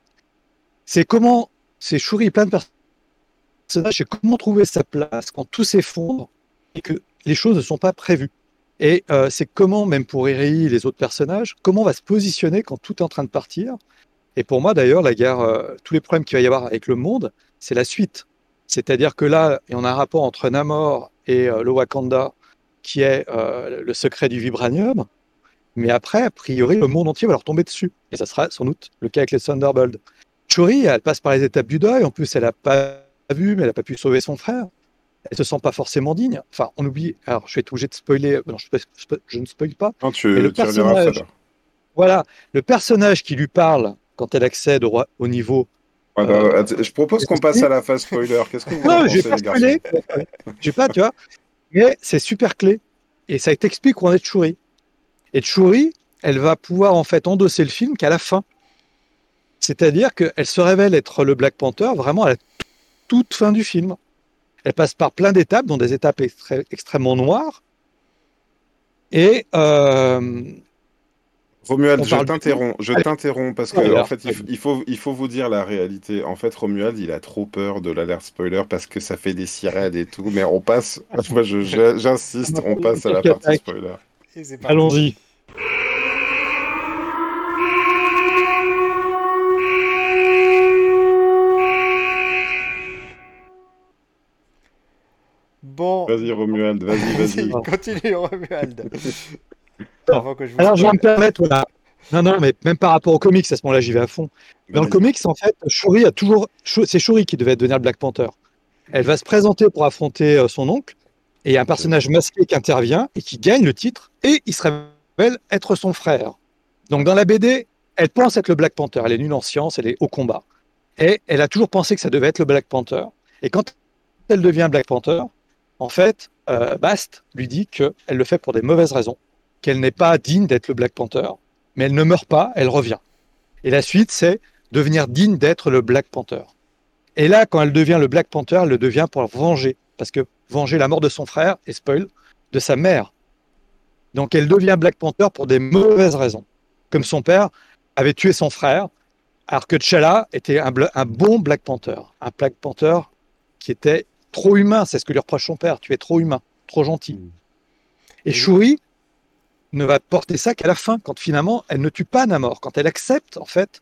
c'est comment, c'est Shuri, plein de personnages, c'est comment trouver sa place quand tout s'effondre et que les choses ne sont pas prévues. Et c'est comment, même pour Eri et les autres personnages, comment on va se positionner quand tout est en train de partir et pour moi, d'ailleurs, la guerre, euh, tous les problèmes qu'il va y avoir avec le monde, c'est la suite. C'est-à-dire que là, on a un rapport entre Namor et euh, le Wakanda qui est euh, le secret du vibranium. Mais après, a priori, le monde entier va leur tomber dessus. Et ça sera sans doute le cas avec les Thunderbolts. Shuri, elle passe par les étapes du deuil. En plus, elle n'a pas vu, mais elle n'a pas pu sauver son frère. Elle se sent pas forcément digne. Enfin, on oublie. Alors, je vais être obligé de spoiler. Non, je, je ne spoil pas. Non, tu, le personnage, voilà, le personnage qui lui parle quand elle accède au, au niveau. Bah, euh, je propose qu'on passe à la phase spoiler. Qu'est-ce que [LAUGHS] vous non, j'ai pas spoilé. J'ai pas, tu vois. Mais c'est super clé. Et ça t'explique où on est de Shuri. Et Shuri, elle va pouvoir en fait endosser le film qu'à la fin. C'est-à-dire qu'elle se révèle être le Black Panther vraiment à la toute fin du film. Elle passe par plein d'étapes, dont des étapes extrêmement noires. Et euh, Romuald, je t'interromps, je t'interromps parce que en fait, il, faut, il faut vous dire la réalité. En fait, Romuald, il a trop peur de l'alerte spoiler parce que ça fait des sirènes et tout. Mais on passe, [LAUGHS] moi, j'insiste, on passe à la partie spoiler. Allons-y. Bon. Vas-y, Romuald, vas-y, [LAUGHS] vas-y. Continue, Romuald. Alors, je vais me permettre, voilà. Non, non, mais même par rapport aux comics, à ce moment-là, j'y vais à fond. Dans le comics, en fait, Shuri a toujours. C'est Shuri qui devait devenir le Black Panther. Elle va se présenter pour affronter euh, son oncle, et il y a un personnage masqué qui intervient et qui gagne le titre, et il se révèle être son frère. Donc, dans la BD, elle pense être le Black Panther. Elle est nulle en science, elle est au combat. Et elle a toujours pensé que ça devait être le Black Panther. Et quand elle devient Black Panther, en fait, euh, Bast lui dit qu'elle le fait pour des mauvaises raisons qu'elle n'est pas digne d'être le Black Panther, mais elle ne meurt pas, elle revient. Et la suite, c'est devenir digne d'être le Black Panther. Et là, quand elle devient le Black Panther, elle le devient pour venger, parce que venger la mort de son frère, et spoil, de sa mère. Donc elle devient Black Panther pour des mauvaises raisons. Comme son père avait tué son frère, alors que T'Challa était un, un, bon Black Panther. Un Black Panther qui était trop humain, c'est ce que lui reproche son père. Tu es trop humain, trop gentil. Mm. Et Shuri, ne va porter ça qu'à la fin, quand finalement elle ne tue pas Namor, quand elle accepte en fait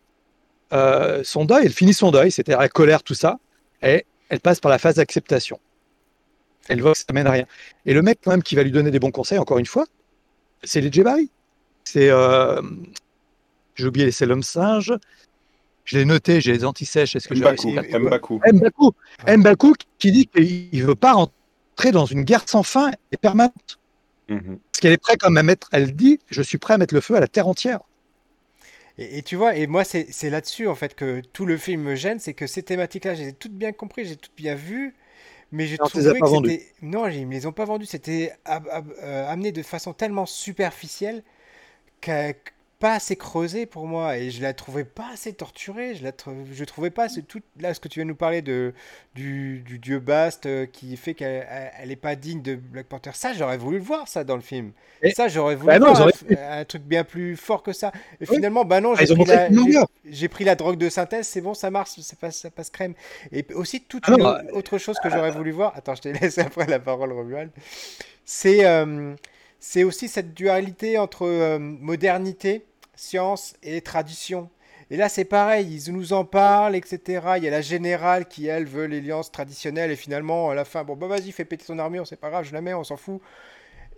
euh, son deuil, elle finit son deuil, c'est-à-dire la colère, tout ça, et elle passe par la phase d'acceptation. Elle voit que ça mène à rien. Et le mec quand même qui va lui donner des bons conseils, encore une fois, c'est les Jebari. C'est, euh, j'ai oublié, c'est l'homme singe. Je l'ai noté, j'ai les antisèches. Est-ce que Mbaku. Mbaku. Mbaku qui dit qu'il ne veut pas rentrer dans une guerre sans fin et permanente. Mhm. Qu'elle est prête quand même à mettre, elle dit, je suis prêt à mettre le feu à la terre entière. Et, tu vois, et moi c'est là-dessus en fait que tout le film me gêne, c'est que ces thématiques-là, j'ai toutes bien compris, j'ai toutes bien vues, mais j'ai trouvé que c'était... Non, ils me les ont pas vendues, c'était euh, amené de façon tellement superficielle que pas assez creusée pour moi et je la trouvais pas assez torturée. Je la je trouvais pas ce, tout là ce que tu viens de nous parler de du, du dieu Bast euh, qui fait qu'elle elle est pas digne de Black Panther. Ça j'aurais voulu le voir ça dans le film. Et ça j'aurais voulu bah voir un, truc bien plus fort que ça. Et finalement bah non, ah, j'ai pris, la, pris, la drogue de synthèse, c'est bon, ça marche, ça passe, ça passe crème. Et aussi toute ah bah, autre chose que j'aurais voulu voir. Attends, je te laisse [LAUGHS] après la parole Romuald. C'est euh, c'est aussi cette dualité entre euh, modernité, science et tradition. Et là, c'est pareil, ils nous en parlent, etc. Il y a la générale qui, elle, veut l'alliance traditionnelle, et finalement, à la fin, bon, bah vas-y, fais péter ton armure, c'est pas grave, je la mets, on s'en fout.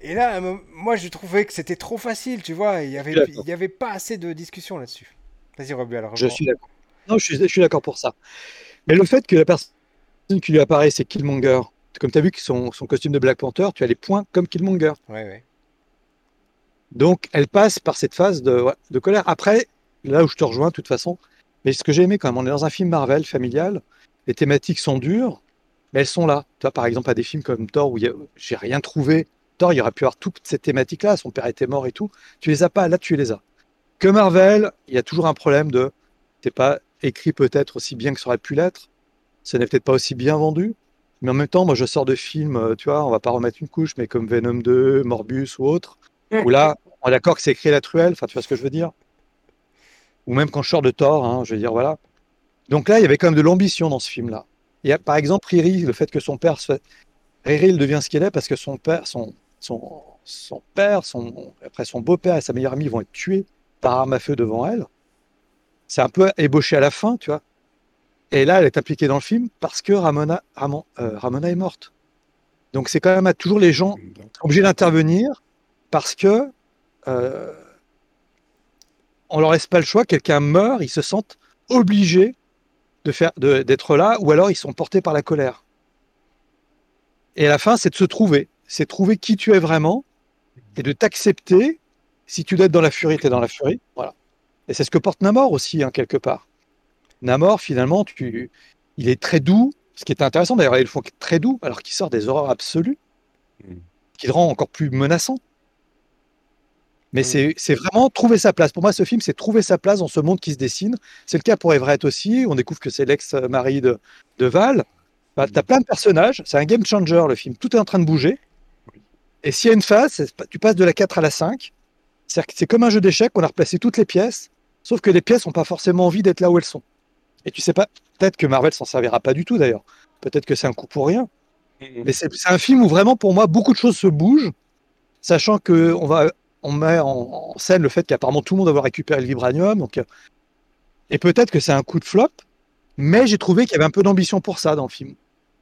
Et là, moi, je trouvais que c'était trop facile, tu vois, il n'y avait, il y avait pas assez de discussion là-dessus. Vas-y, Robu, alors. Je suis d'accord. Non, je suis, je suis d'accord pour ça. Mais le fait que la personne qui lui apparaît, c'est Killmonger, comme tu as vu que son, son, costume de Black Panther, tu as les points comme Killmonger. Ouais, ouais. Donc, elle passe par cette phase de, colère. Après, là où je te rejoins, de toute façon, mais ce que j'ai aimé quand même, on est dans un film Marvel familial, les thématiques sont dures, mais elles sont là. Tu vois, par exemple, à des films comme Thor où j'ai rien trouvé. Thor, il aurait pu avoir toutes ces thématiques-là, son père était mort et tout. Tu les as pas, là, tu les as. Que Marvel, il y a toujours un problème de. C'est pas écrit peut-être aussi bien que ça aurait pu l'être. Ce n'est peut-être pas aussi bien vendu. Mais en même temps, moi, je sors de films, euh, tu vois, on va pas remettre une couche, mais comme Venom 2, Morbius ou autre, où là, on est d'accord que c'est écrit la truelle, enfin, tu vois ce que je veux dire? Ou même quand je sors de Thor, hein, je veux dire, voilà. Donc là, il y avait quand même de l'ambition dans ce film-là. Il y a, par exemple, Riri, le fait que son père soit. Riri, il devient ce qu'il est parce que son père, son, son, son père, son, après son beau-père et sa meilleure amie vont être tués par arme à feu devant elle. C'est un peu ébauché à la fin, tu vois. Et là, elle est impliquée dans le film parce que Ramona, euh, Ramona est morte. Donc c'est quand même à toujours les gens obligés d'intervenir parce que euh, on leur laisse pas le choix, quelqu'un meurt, ils se sentent obligés de faire, d'être là, ou alors ils sont portés par la colère. Et à la fin, c'est de se trouver, c'est trouver qui tu es vraiment et de t'accepter. Si tu dois être dans la furie, tu es dans la furie. Voilà. Et c'est ce que porte Namor aussi, hein, quelque part. Namor, finalement, tu, il est très doux. Ce qui est intéressant, d'ailleurs, ils le font très doux, alors qu'il sort des horreurs absolues, mm. qui le rend encore plus menaçant. Mais mm. c'est vraiment trouver sa place. Pour moi, ce film, c'est trouver sa place dans ce monde qui se dessine. C'est le cas pour Everett aussi. On découvre que c'est l'ex-mari de, de, Val. Bah, tu as plein de personnages. C'est un game changer, le film. Tout est en train de bouger. Et s'il y a une phase, tu passes de la 4 à la 5. C'est comme un jeu d'échecs. On a replacé toutes les pièces. Sauf que les pièces n'ont pas forcément envie d'être là où elles sont. Et tu sais pas, peut-être que Marvel s'en servira pas du tout d'ailleurs. Peut-être que c'est un coup pour rien. Mm. Mais c'est un film où vraiment, pour moi, beaucoup de choses se bougent, sachant qu'on va on met en, scène le fait qu'apparemment tout le monde va récupéré le vibranium. Donc, euh, et peut-être que c'est un coup de flop, mais j'ai trouvé qu'il y avait un peu d'ambition pour ça dans le film.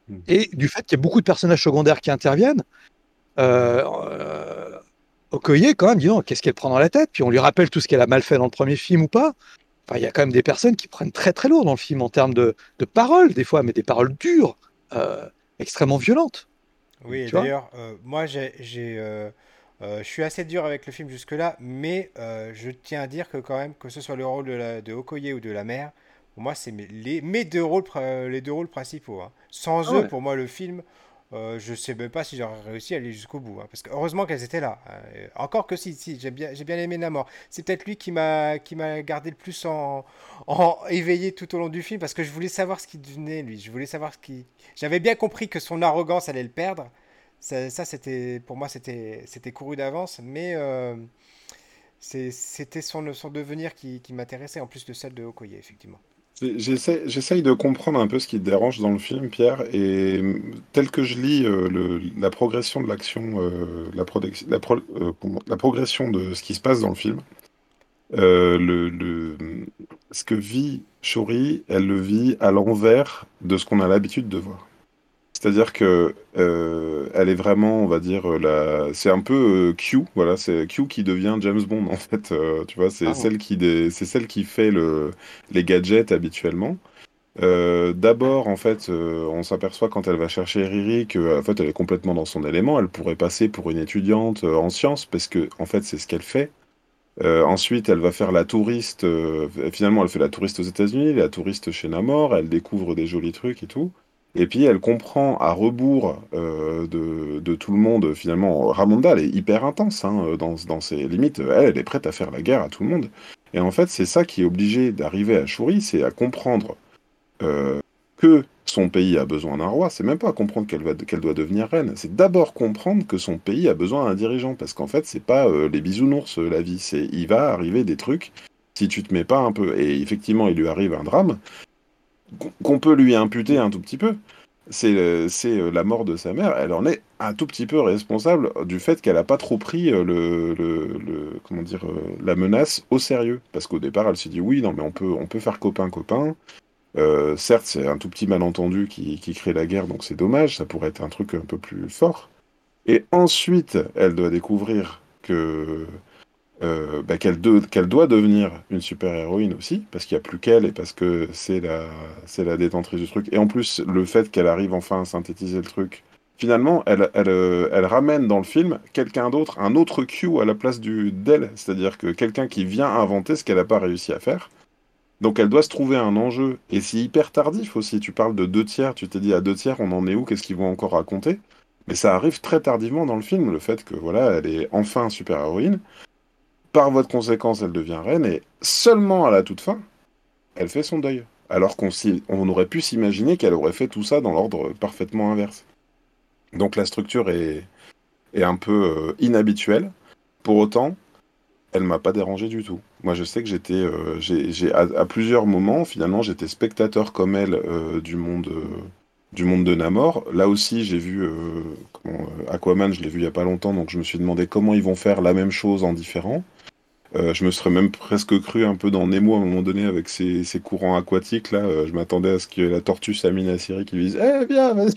Hmm. Et du fait qu'il y a beaucoup de personnages secondaires qui interviennent, euh, euh Okoye, quand même, dis qu'est-ce qu'elle prend dans la tête? Puis on lui rappelle tout ce qu'elle a mal fait dans le premier film ou pas. Enfin, il y a quand même des personnes qui prennent très très lourd dans le film en termes de, paroles, des fois, mais des paroles dures, euh, extrêmement violentes. Oui, d'ailleurs, moi j'ai euh, je suis assez dur avec le film jusque-là, mais euh, je tiens à dire que quand même, que ce soit le rôle de, la, de Okoye ou de la mère, pour moi, c'est mes, mes deux rôles, les deux rôles principaux. Hein. Sans ah eux, pour moi, le film, euh, je sais même pas si j'aurais réussi à aller jusqu'au bout. Hein, parce que heureusement qu'elles étaient là. Hein. Encore que si, si j'ai bien, j'ai bien aimé Namor. C'est peut-être lui qui m'a, qui m'a gardé le plus en, en, éveillé tout au long du film parce que je voulais savoir ce qu'il devenait lui. Je voulais savoir ce qui. J'avais bien compris que son arrogance allait le perdre. Ça, c'était pour moi, c'était couru d'avance, mais euh, c'était son, devenir qui, m'intéressait, en plus de celle de Okoye, effectivement. J'essaye de comprendre un peu ce qui te dérange dans le film, Pierre, et tel que je lis euh, la progression de l'action, euh, la, progression de ce qui se passe dans le film, ce que vit Shori, elle le vit à l'envers de ce qu'on a l'habitude de voir. C'est-à-dire que euh, elle est vraiment, on va dire, euh, la... c'est un peu euh, Q, voilà, c'est Q qui devient James Bond [LAUGHS] en fait. tu vois, c'est ah celle qui, c'est celle qui fait le... les gadgets habituellement. D'abord, en fait, on s'aperçoit quand elle va chercher Riri que, en fait, elle est complètement dans son élément. Elle pourrait passer pour une étudiante en sciences parce que, en fait, c'est ce qu'elle fait. ensuite, elle va faire la touriste. finalement, elle fait la touriste aux États-Unis, la touriste chez Namor. Elle découvre des jolis trucs et tout. Et puis elle comprend à rebours euh, de, tout le monde, finalement, Ramonda, elle est hyper intense hein, dans, dans, ses limites, elle, elle est prête à faire la guerre à tout le monde. Et en fait, c'est ça qui est obligé d'arriver à Shuri, c'est à comprendre euh, que son pays a besoin d'un roi, c'est même pas à comprendre qu'elle doit devenir reine, c'est d'abord comprendre que son pays a besoin d'un dirigeant, parce qu'en fait, c'est pas euh, les bisounours la vie, c'est il va arriver des trucs si tu te mets pas un peu. Et effectivement, il lui arrive un drame qu'on peut lui imputer un tout petit peu. C'est euh, la mort de sa mère. Elle en est un tout petit peu responsable du fait qu'elle n'a pas trop pris euh, le, le, comment dire euh, la menace au sérieux. Parce qu'au départ, elle s'est dit oui, non, mais on peut, on peut faire copain copain. certes, c'est un tout petit malentendu qui, qui crée la guerre, donc c'est dommage. Ça pourrait être un truc un peu plus fort. Et ensuite, elle doit découvrir que euh, bah, qu'elle doit devenir une super-héroïne aussi, parce qu'il n'y a plus qu'elle et parce que c'est la, la détentrice du truc. Et en plus, le fait qu'elle arrive enfin à synthétiser le truc, finalement, euh, elle ramène dans le film quelqu'un d'autre, un autre Q à la place du d'elle, c'est-à-dire que quelqu'un qui vient inventer ce qu'elle n'a pas réussi à faire. Donc elle doit se trouver un enjeu, et c'est hyper tardif aussi. Tu parles de deux tiers, tu t'es dit à deux tiers, on en est où? Qu'est-ce qu'ils vont encore raconter? Mais ça arrive très tardivement dans le film, le fait que voilà, elle est enfin super-héroïne par votre conséquence, elle devient reine, et seulement à la toute fin, elle fait son deuil. Alors qu'on on aurait pu s'imaginer qu'elle aurait fait tout ça dans l'ordre parfaitement inverse. Donc la structure est, est un peu euh, inhabituelle. Pour autant, elle m'a pas dérangé du tout. Moi, je sais que j'étais, euh, j'ai, à, plusieurs moments, finalement, j'étais spectateur comme elle euh, du monde, du monde de Namor. Là aussi, j'ai vu Aquaman, je l'ai vu il y a pas longtemps, donc je me suis demandé comment ils vont faire la même chose en différent. Euh, je me serais même presque cru un peu dans Nemo à un moment donné avec ses, courants aquatiques là. Euh, je m'attendais à ce que la tortue Samina Siri qui lui dise Eh bien, vas-y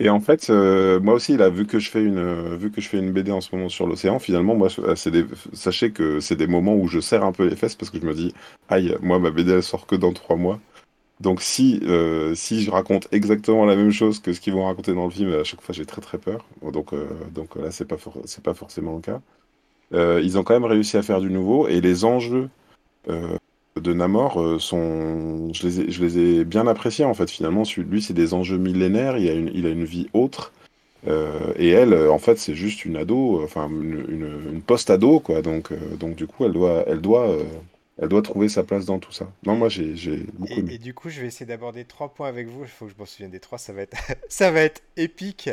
Et en fait, euh, moi aussi, vu que je fais une, vu que je fais une BD en ce moment sur l'océan, finalement, c'est sachez que c'est des moments où je serre un peu les fesses parce que je me dis, aïe, moi, ma BD elle sort que dans trois mois. Donc si, si je raconte exactement la même chose que ce qu'ils vont raconter dans le film, à chaque fois j'ai très très peur. Donc, donc là, c'est pas, pas forcément le cas. Euh, ils ont quand même réussi à faire du nouveau et les enjeux euh, de Namor euh, sont, je les, ai, je les ai bien appréciés en fait. Finalement, lui, c'est des enjeux millénaires. Il a une, il a une vie autre. et elle, en fait, c'est juste une ado, enfin une, une, post-ado, quoi. Donc, donc du coup, elle doit, elle doit, elle doit trouver sa place dans tout ça. Non, moi, j'ai beaucoup et, Et du coup, je vais essayer d'aborder trois points avec vous. Il faut que je m'en souvienne des trois. Ça va être, [LAUGHS] ça va être épique.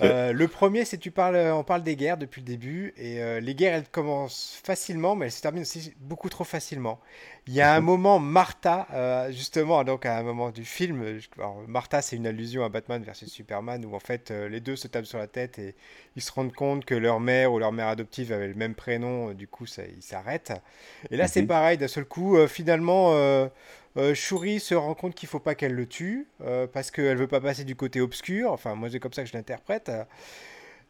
Euh, le premier, c'est tu parles, euh, on parle des guerres depuis le début et euh, les guerres elles commencent facilement, mais elles se terminent aussi beaucoup trop facilement. Il y a un mhm. moment, Martha, justement, donc à un moment du film, Martha, c'est une allusion à Batman versus Superman où en fait les deux se tapent sur la tête et ils se rendent compte que leur mère ou leur mère adoptive avait le même prénom, du coup ça, ils s'arrêtent. Et là, c'est mhm. pareil, d'un seul coup, finalement euh, Shuri se rend compte qu'il faut pas qu'elle le tue euh, parce qu'elle veut pas passer du côté obscur. Enfin, moi c'est comme ça que je l'interprète.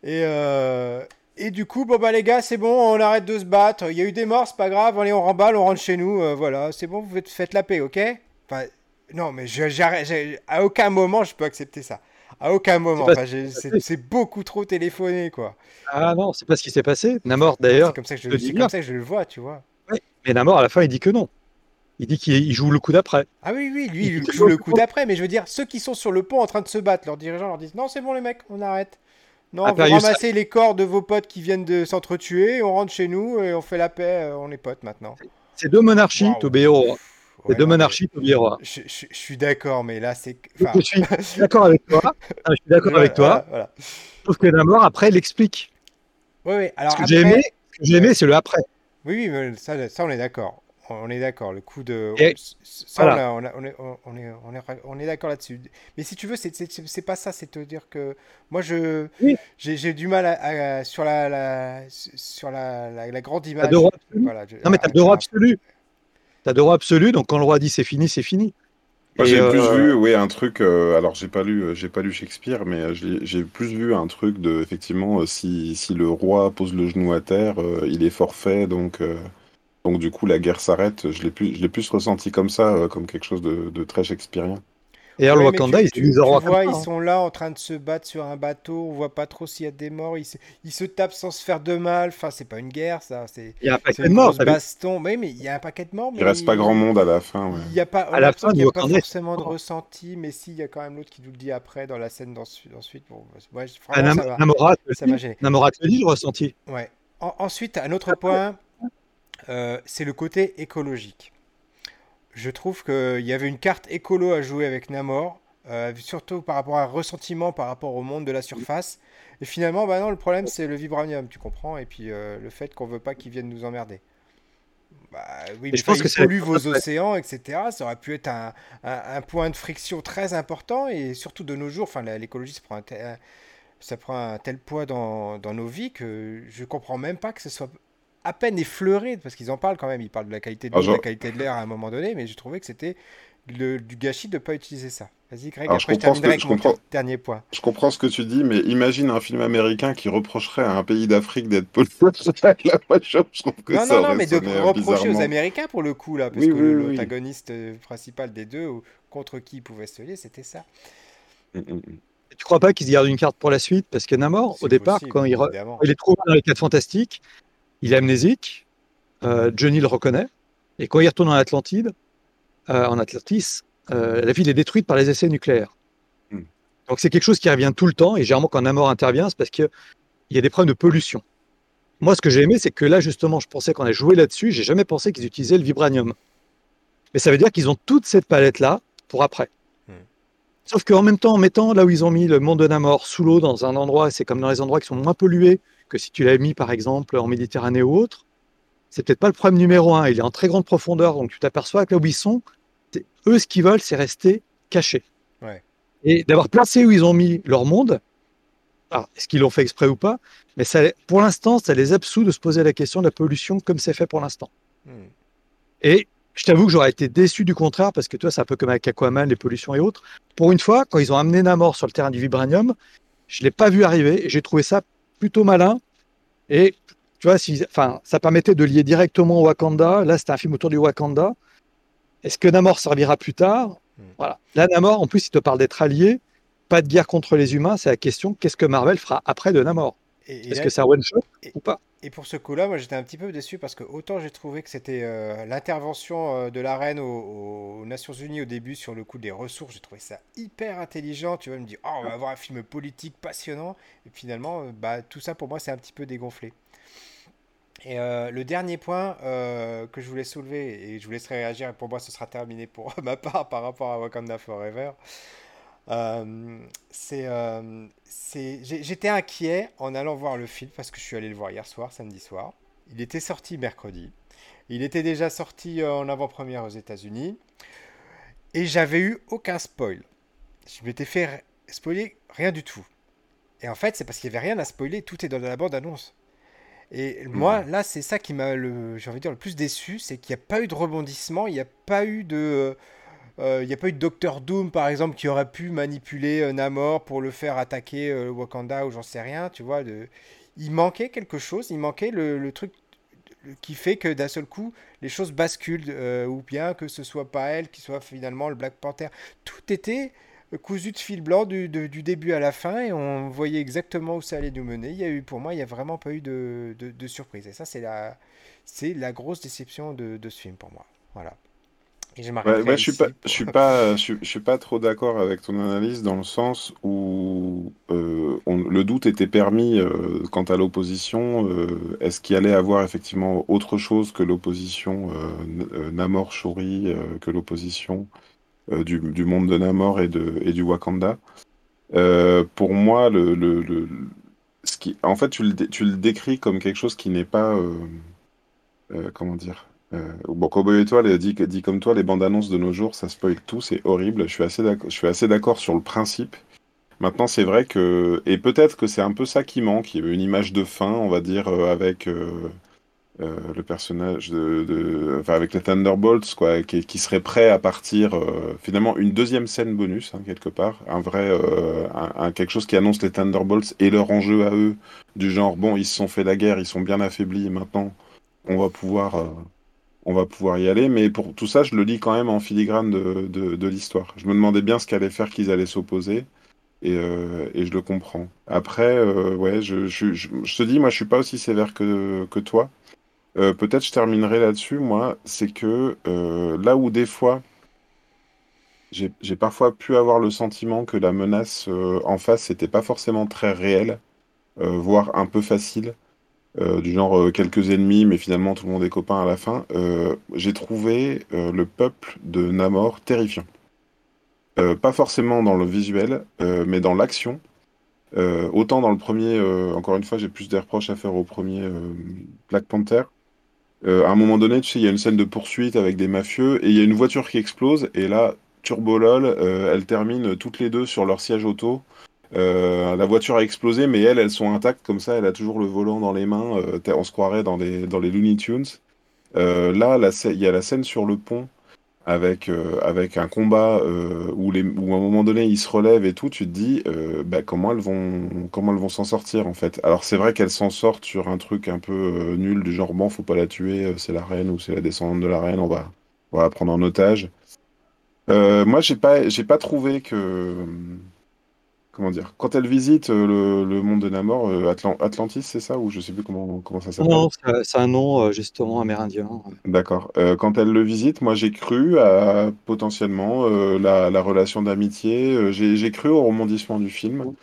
Et, euh, et du coup, bon bah les gars, c'est bon, on arrête de se battre. Il y a eu des morts, c'est pas grave. Allez, on remballe, on rentre chez nous. voilà, c'est bon, vous faites la paix, ok? Enfin, Non, mais à aucun moment je peux accepter ça. À aucun moment. c'est beaucoup trop téléphoné, quoi. Ah non, c'est pas ce qui s'est passé. Namor, d'ailleurs. C'est comme, ça que je, comme ça que je le vois, tu vois. Mais Namor, à la fin, il dit que non. Il dit qu'il joue le coup d'après. Ah oui, oui, lui, il, joue le coup d'après, mais je veux dire, ceux qui sont sur le pont en train de se battre, leurs dirigeants leur disent Non, c'est bon, les mecs, on arrête. Non, ah, vous ramassez les corps de vos potes qui viennent de s'entretuer, on rentre chez nous et on fait la paix, euh, on est potes maintenant. C'est deux monarchies, wow. Tobéo. C'est deux monarchies, Tobéo. Je, suis d'accord, mais là, c'est. [LAUGHS] Je suis d'accord avec toi. je suis d'accord avec toi. Voilà, Sauf que la mort, après, elle explique. Oui, oui. Alors, Ce que j'ai aimé, c'est le après. Oui, oui, ça, ça on est d'accord on est d'accord. Le coup de. on, est, d'accord là-dessus. Mais si tu veux, c'est pas ça. C'est te dire que moi, je j'ai du mal à, sur la, sur la, la, grande image. non, mais t'as deux rois absolus. T'as deux rois absolus. Donc quand le roi dit c'est fini, c'est fini. j'ai plus euh, vu, oui, un truc. Euh, alors, j'ai pas lu, j'ai pas lu Shakespeare, mais j'ai plus vu un truc de, effectivement, si, si le roi pose le genou à terre, euh, il est forfait, donc donc du coup, la guerre s'arrête. Je l'ai plus, je l'ai plus ressenti comme ça, euh, comme quelque chose de, très shakespearien. Et alors, le Wakanda, ils tu, vois, ils hein. sont là en train de se battre sur un bateau. On voit pas trop s'il y a des morts. Ils se, ils se tapent sans se faire de mal. Enfin, c'est pas une guerre, ça. Il y a un paquet de morts. Baston. Mais, mais il y a un paquet de morts. il reste pas grand monde à la fin. Il y a pas. À la fin, il n'y a pas forcément de ressenti. Mais si, il y a quand même l'autre qui nous le dit après dans la scène ensuite. Bon, ouais, ça Namora, ça m'a gêné. Namora le ressenti. Ouais. ensuite, un autre point, euh, c'est le côté écologique je trouve qu'il y avait une carte écolo à jouer avec Namor, euh, surtout par rapport à un ressentiment par rapport au monde de la surface. Et finalement, bah non, le problème c'est le vibranium, tu comprends, et puis euh, le fait qu'on veut pas qu'ils viennent nous emmerder. Bah, oui, mais je pense que pollue vos océans, etc. Ça aurait pu être un, point de friction très important, et surtout de nos jours, enfin, l'écologie prend ça prend un tel poids dans, dans, nos vies que je comprends même pas que ce soit à peine effleuré, parce qu'ils en parlent quand même, ils parlent de la qualité de, ah, la qualité de l'air à un moment donné, mais j'ai trouvé que c'était du gâchis de ne pas utiliser ça. Vas-y Greg, après je, je comprends dernier point. Je comprends ce que tu dis, mais imagine un film américain qui reprocherait à un pays d'Afrique d'être [LAUGHS] pollué. non, non, non, mais de reprocher aux Américains pour le coup, là, parce que l'antagoniste euh, principal des deux, contre qui ils pouvaient se lier, c'était ça. Mm, mm, mm. Tu crois pas qu'ils gardent une carte pour la suite? Parce que Namor, au départ, quand il, il est trouvé dans les 4 fantastiques, il est amnésique, euh, Johnny le reconnaît, et quand il retourne en Atlantide, euh, en Atlantis, euh, la ville est détruite par les essais nucléaires. Hmm. Donc c'est quelque chose qui revient tout le temps, et généralement quand Namor intervient, c'est parce qu'il y a des problèmes de pollution. Moi, ce que j'ai aimé, c'est que là, justement, je pensais qu'on a joué là-dessus, j'ai jamais pensé qu'ils utilisaient le vibranium. Mais ça veut dire qu'ils ont toute cette palette-là pour après. Hmm. Sauf qu'en même temps, en mettant là où ils ont mis le monde de Namor sous l'eau dans un endroit, c'est comme dans les endroits qui sont moins pollués, que si tu l'avais mis par exemple en Méditerranée ou autre, c'est peut-être pas le problème numéro un. Il est en très grande profondeur, donc tu t'aperçois que là où ils sont, eux, ce qu'ils veulent, c'est rester cachés. Et d'avoir placé où ils ont mis leur monde, est-ce qu'ils l'ont fait exprès ou pas Mais ça, pour l'instant, ça les absout de se poser la question de la pollution comme c'est fait pour l'instant. Hmm. Et je t'avoue que j'aurais été déçu du contraire parce que toi, c'est un peu comme avec Aquaman, les pollutions et autres. Pour une fois, quand ils ont amené Namor sur le terrain du vibranium, je ne l'ai pas vu arriver et j'ai trouvé ça plutôt malin. Et tu vois, si, enfin, ça permettait de lier directement au Wakanda. Là, c'était un film autour du Wakanda. Est-ce que Namor servira plus tard? Hmm. Voilà. Là, Namor, en plus, il te parle d'être allié, pas de guerre contre les humains. C'est la question qu'est-ce que Marvel fera après de Namor? Est-ce que c'est un one shot ou pas? Et pour ce coup-là, moi j'étais un petit peu déçu parce que autant j'ai trouvé que c'était euh, l'intervention euh, de la reine aux, Nations Unies au début sur le coup des ressources, j'ai trouvé ça hyper intelligent. Tu vas me dire, oh, on va avoir un film politique passionnant. Et finalement, euh, bah, tout ça pour moi c'est un petit peu dégonflé. Et le dernier point que je voulais soulever, et je vous laisserai réagir, et pour moi ce sera terminé pour [LAUGHS] ma part par rapport à Wakanda Forever. Euh, euh, c'est, j'étais inquiet en allant voir le film parce que je suis allé le voir hier soir, samedi soir. Il était sorti mercredi. Il était déjà sorti euh, en avant-première aux États-Unis. Et j'avais eu aucun spoil. Je m'étais fait spoiler rien du tout. Et en fait, c'est parce qu'il n'y avait rien à spoiler. Tout est dans la bande-annonce. Et moi, là, c'est ça qui m'a, j'ai envie de dire, le plus déçu. C'est qu'il n'y a pas eu de rebondissement. Il n'y a pas eu de. Il euh, n'y a pas eu de Docteur Doom, par exemple, qui aurait pu manipuler euh, Namor pour le faire attaquer euh, Wakanda ou j'en sais rien, tu vois. Il manquait quelque chose, il manquait le, truc qui fait que d'un seul coup, les choses basculent, ou bien que ce soit pas elle qui soit finalement le Black Panther. Tout était cousu de fil blanc du, début à la fin et on voyait exactement où ça allait nous mener. Il y a eu, pour moi, il n'y a vraiment pas eu de, surprise. Et ça, c'est la, la grosse déception de, de ce film pour moi. Voilà je suis pas, je suis pas, je, suis pas trop d'accord avec ton analyse dans le sens où euh, le doute était permis euh, quant à l'opposition. Euh, est-ce qu'il allait avoir effectivement autre chose que l'opposition Namor Shuri, que l'opposition du, du, monde de Namor et de et du Wakanda? Pour moi, le, le, ce qui, en fait, tu le, tu le décris comme quelque chose qui n'est pas, comment dire euh, bon, Cowboy Étoile dit, comme toi, les bandes annonces de nos jours, ça spoil tout, c'est horrible. Je suis assez d'accord, sur le principe. Maintenant, c'est vrai que et peut-être que c'est un peu ça qui manque. Une image de fin, on va dire, euh, avec euh, le personnage de, enfin, avec les Thunderbolts, quoi, qui, serait prêt à partir. finalement, une deuxième scène bonus, hein, quelque part, un vrai, quelque chose qui annonce les Thunderbolts et leur enjeu à eux, du genre bon, ils se sont fait la guerre, ils sont bien affaiblis, maintenant, on va pouvoir on va pouvoir y aller. Mais pour tout ça, je le lis quand même en filigrane de, l'histoire. Je me demandais bien ce qu'allait faire qu'ils allaient s'opposer. Et, euh, je le comprends. Après, euh, ouais, je, te dis, moi, je suis pas aussi sévère que, que toi. Euh, peut-être je terminerai là-dessus, moi. C'est que là où des fois, j'ai parfois pu avoir le sentiment que la menace en face n'était pas forcément très réelle, voire un peu facile. Euh, du genre euh, quelques ennemis, mais finalement tout le monde est copain à la fin, euh, j'ai trouvé le peuple de Namor terrifiant. pas forcément dans le visuel, mais dans l'action. autant dans le premier, encore une fois, j'ai plus des reproches à faire au premier Black Panther. à un moment donné, tu sais, il y a une scène de poursuite avec des mafieux et il y a une voiture qui explose et là, Turbo LOL, elles terminent toutes les deux sur leur siège auto euh, la voiture a explosé, mais elles, elles sont intactes comme ça. Elle a toujours le volant dans les mains. Euh, on se croirait dans les, dans les Looney Tunes. Euh, là, il y a la scène sur le pont avec, avec un combat où, à un moment donné ils se relèvent et tout. Tu te dis bah, comment elles vont comment elles vont s'en sortir en fait? Alors c'est vrai qu'elles s'en sortent sur un truc un peu nul du genre bon, faut pas la tuer, c'est la reine ou c'est la descendante de la reine, on va, on la prendre en otage. moi, j'ai pas, j'ai pas trouvé que comment dire Quand elle visite euh, le, monde de Namor, euh, Atlantis, c'est ça Ou je sais plus comment, comment ça s'appelle? Non, c'est un nom euh, justement amérindien. D'accord. quand elle le visite, moi j'ai cru à potentiellement la, relation d'amitié. j'ai cru au rebondissement du film.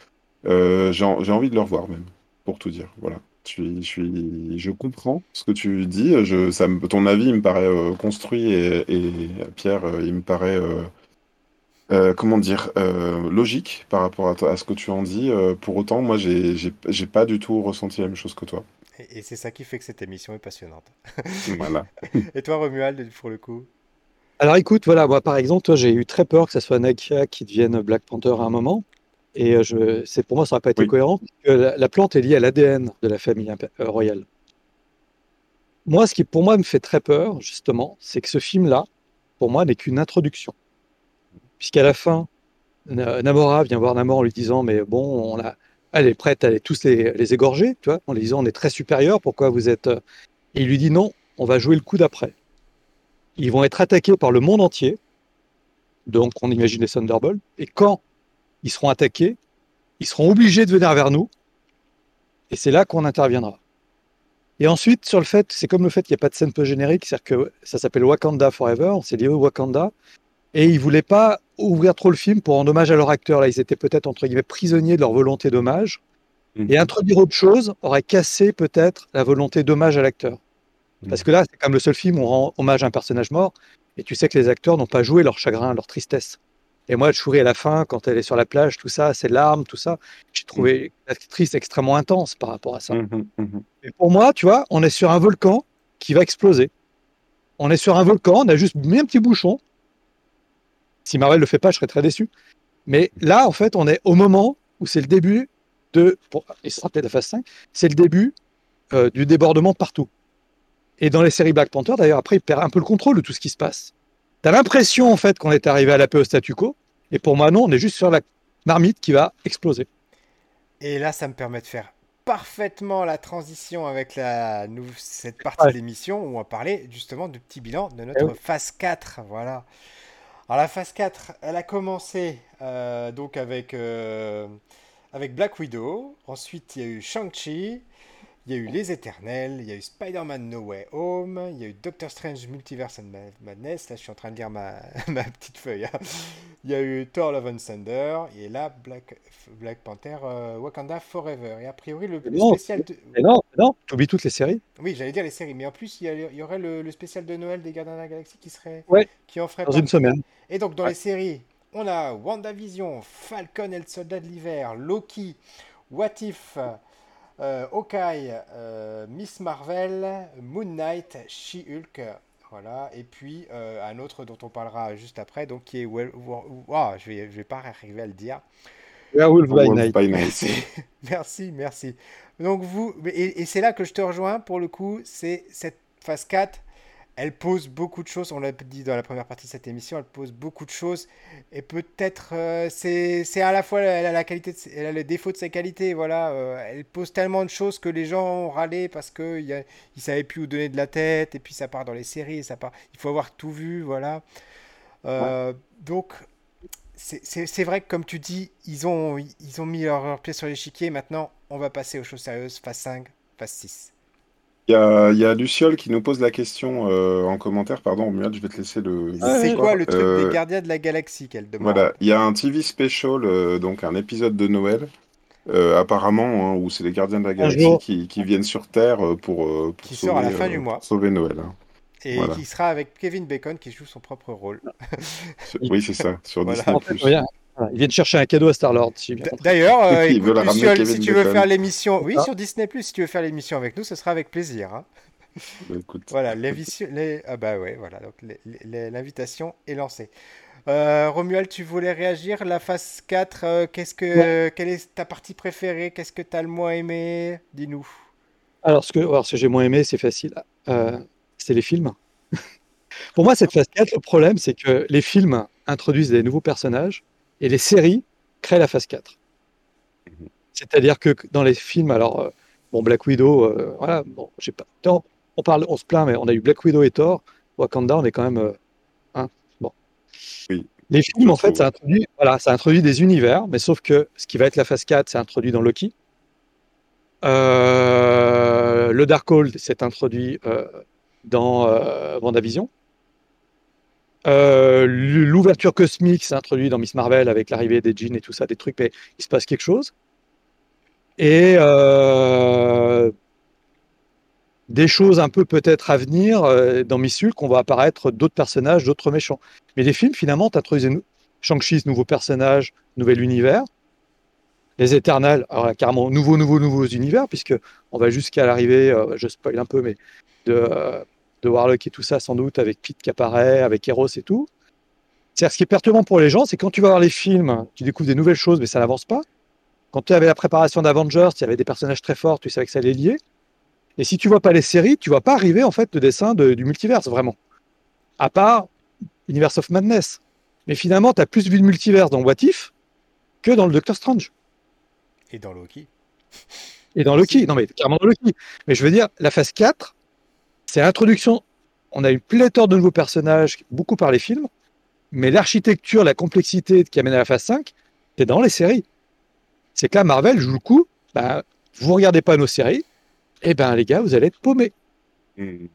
j'ai envie de le revoir même, pour tout dire. Voilà. Je, suis, je comprends ce que tu dis. Je, ça ton avis me paraît construit et, et, Pierre, il me paraît euh, comment dire, euh, logique par rapport à, ce que tu en dis. Euh, pour autant, moi, j'ai pas du tout ressenti la même chose que toi. Et, c'est ça qui fait que cette émission est passionnante. [LAUGHS] voilà. [LAUGHS] et toi, Romuald, pour le coup? Alors écoute, voilà, moi par exemple, toi, j'ai eu très peur que ce soit Nakia qui devienne Black Panther à un moment. Et je, c'est pour moi, ça n'a pas été cohérent. Que la, plante est liée à l'ADN de la famille royale. Moi, ce qui pour moi me fait très peur, justement, c'est que ce film-là, pour moi, n'est qu'une introduction puisqu'à la fin, Namora vient voir Namor en lui disant Mais bon, on a, elle est prête à aller tous les, égorger, tu vois, en lui disant On est très supérieur, pourquoi vous êtes. Euh, et il lui dit Non, on va jouer le coup d'après. Ils vont être attaqués par le monde entier, donc on imagine les Thunderbolts, et quand ils seront attaqués, ils seront obligés de venir vers nous, et c'est là qu'on interviendra. Et ensuite, sur le fait, c'est comme le fait qu'il n'y a pas de scène peu générique, c'est-à-dire que ça s'appelle Wakanda Forever, c'est lié au Wakanda, et ils voulaient pas ouvrir trop le film pour rendre hommage à leur acteur. Là, ils étaient peut-être entre guillemets prisonniers de leur volonté d'hommage. Mhm. Et introduire autre chose aurait cassé peut-être la volonté d'hommage à l'acteur. Mhm. Parce que là, c'est comme le seul film où on rend hommage à un personnage mort. Et tu sais que les acteurs n'ont pas joué leur chagrin, leur tristesse. Et moi, Chouri, à la fin, quand elle est sur la plage, tout ça, ses larmes, tout ça, j'ai trouvé mhm. l'actrice extrêmement intense par rapport à ça. Et pour moi, tu vois, on est sur un volcan qui va exploser. On est sur un volcan, on a juste mis un petit bouchon, si Marvel ne le fait pas, je serais très déçu. Mais là, en fait, on est au moment où c'est le début de. et ce sera peut-être la phase 5, c'est le début euh, du débordement partout. Et dans les séries Black Panther, d'ailleurs, après, il perd un peu le contrôle de tout ce qui se passe. Tu as l'impression, en fait, qu'on est arrivé à la paix au statu quo. Et pour moi, non, on est juste sur la marmite qui va exploser. Et là, ça me permet de faire parfaitement la transition avec la, cette partie de l'émission où on va parler justement du petit bilan de notre eh phase 4. Voilà. Alors la phase 4, elle a commencé euh, donc euh, avec Black Widow. Ensuite, il y a eu Shang-Chi. Il y a eu Les Éternels, il y a eu Spider-Man No Way Home, il y a eu Doctor Strange Multiverse and Madness, là je suis en train de lire ma, [LAUGHS] ma petite feuille. Hein. Il y a eu Thor Love and Thunder, et là Black, Black Panther euh, Wakanda Forever. Et a priori le, spécial... De... non, non, tu oublies toutes les séries Oui, j'allais dire les séries, mais en plus il y, aurait le, spécial de Noël des Gardiens de la Galaxie qui serait... Ouais, qui en ferait dans une semaine. Et donc dans les séries, on a WandaVision, Falcon et le Soldat de l'Hiver, Loki, What If... Euh, Hawkeye, euh, Miss Marvel, Moon Knight, She-Hulk, voilà, et puis euh, un autre dont on parlera juste après, donc qui est well, oh, je vais, je vais pas arriver à le dire. Werewolf by Night. merci, merci. Donc vous, et, c'est là que je te rejoins pour le coup, c'est cette phase 4, elle pose beaucoup de choses, on l'a dit dans la première partie de cette émission, elle pose beaucoup de choses et peut-être euh, c'est à la fois elle a la qualité, elle a le défaut de ses qualités, voilà, euh, elle pose tellement de choses que les gens ont râlé parce que il, il savait plus où donner de la tête et puis ça part dans les séries, ça part, il faut avoir tout vu, voilà. Euh, donc c'est vrai que comme tu dis, ils ont, ils ont mis leur, leur pied sur l'échiquier, maintenant on va passer aux choses sérieuses, phase 5, phase 6. Il y a, y a Luciole qui nous pose la question euh, en commentaire. Pardon, Romuald, je vais te laisser le. c'est quoi le truc des euh, gardiens de la galaxie qu'elle demande Voilà, il y a un TV special, euh, donc un épisode de Noël, apparemment, hein, où c'est les gardiens de la galaxie qui, viennent sur Terre pour, pour qui sauver, sort à la fin du mois. sauver Noël. Hein. Et qui sera avec Kevin Bacon qui joue son propre rôle. oui, c'est ça, sur [LAUGHS] Disney. Ils viennent chercher un cadeau à Star-Lord. D'ailleurs, euh, si tu veux faire l'émission, oui, sur Disney si tu veux faire l'émission avec nous, ce sera avec plaisir. Hein. Bah, voilà, les... Ah bah ouais, voilà, l'invitation est lancée. Euh, Romuald, tu voulais réagir La phase 4, euh, qu'est-ce que, quelle est ta partie préférée Qu'est-ce que tu as le moins aimé Dis-nous. Alors, ce que, alors, ce que j'ai moins aimé, c'est facile. c'est les films. [LAUGHS] Pour moi, cette phase 4, le problème, c'est que les films introduisent des nouveaux personnages et les séries créent la phase 4. Mhm. C'est-à-dire que dans les films, alors, euh, bon, Black Widow, euh, voilà, bon, j'ai pas. on, parle, on se plaint, mais on a eu Black Widow et Thor. Wakanda, on est quand même. Euh, hein, bon. Les films, en fait, ça introduit, voilà, ça introduit des univers, mais sauf que ce qui va être la phase 4, c'est introduit dans Loki. le Darkhold s'est introduit dans WandaVision. Euh, l'ouverture cosmique s'est introduite dans Miss Marvel avec l'arrivée des jeans et tout ça, des trucs, mais il se passe quelque chose. Et euh, des choses un peu peut-être à venir euh, dans Miss Hulk, on va apparaître d'autres personnages, d'autres méchants. Mais les films, finalement, introduisent Shang-Chi, nouveau personnage, nouvel univers. Les Éternels, carrément, nouveaux, nouveaux, nouveaux univers, puisque on va jusqu'à l'arrivée, je spoil un peu, mais de de Warlock et tout ça, sans doute, avec Pete qui apparaît, avec Eros et tout. C'est-à-dire, ce qui est perturbant pour les gens, c'est quand tu vas voir les films, tu découvres des nouvelles choses, mais ça n'avance pas. Quand tu avais la préparation d'Avengers, il y avait des personnages très forts, tu savais que ça allait lier. Et si tu vois pas les séries, tu vas pas arriver en fait le dessin du multiverse vraiment. À part Universe of Madness. Mais finalement, tu as plus vu de multiverse dans What If que dans le Doctor Strange. Et dans Loki. Et dans Loki. Non, mais carrément dans Loki. Mais je veux dire, la phase 4, c'est l'introduction. On a une pléthore de nouveaux personnages, beaucoup par les films, mais l'architecture, la complexité qui amène à la phase 5, c'est dans les séries. C'est que là, Marvel joue le coup, bah, vous regardez pas nos séries, et eh ben les gars, vous allez être paumés. Hmm.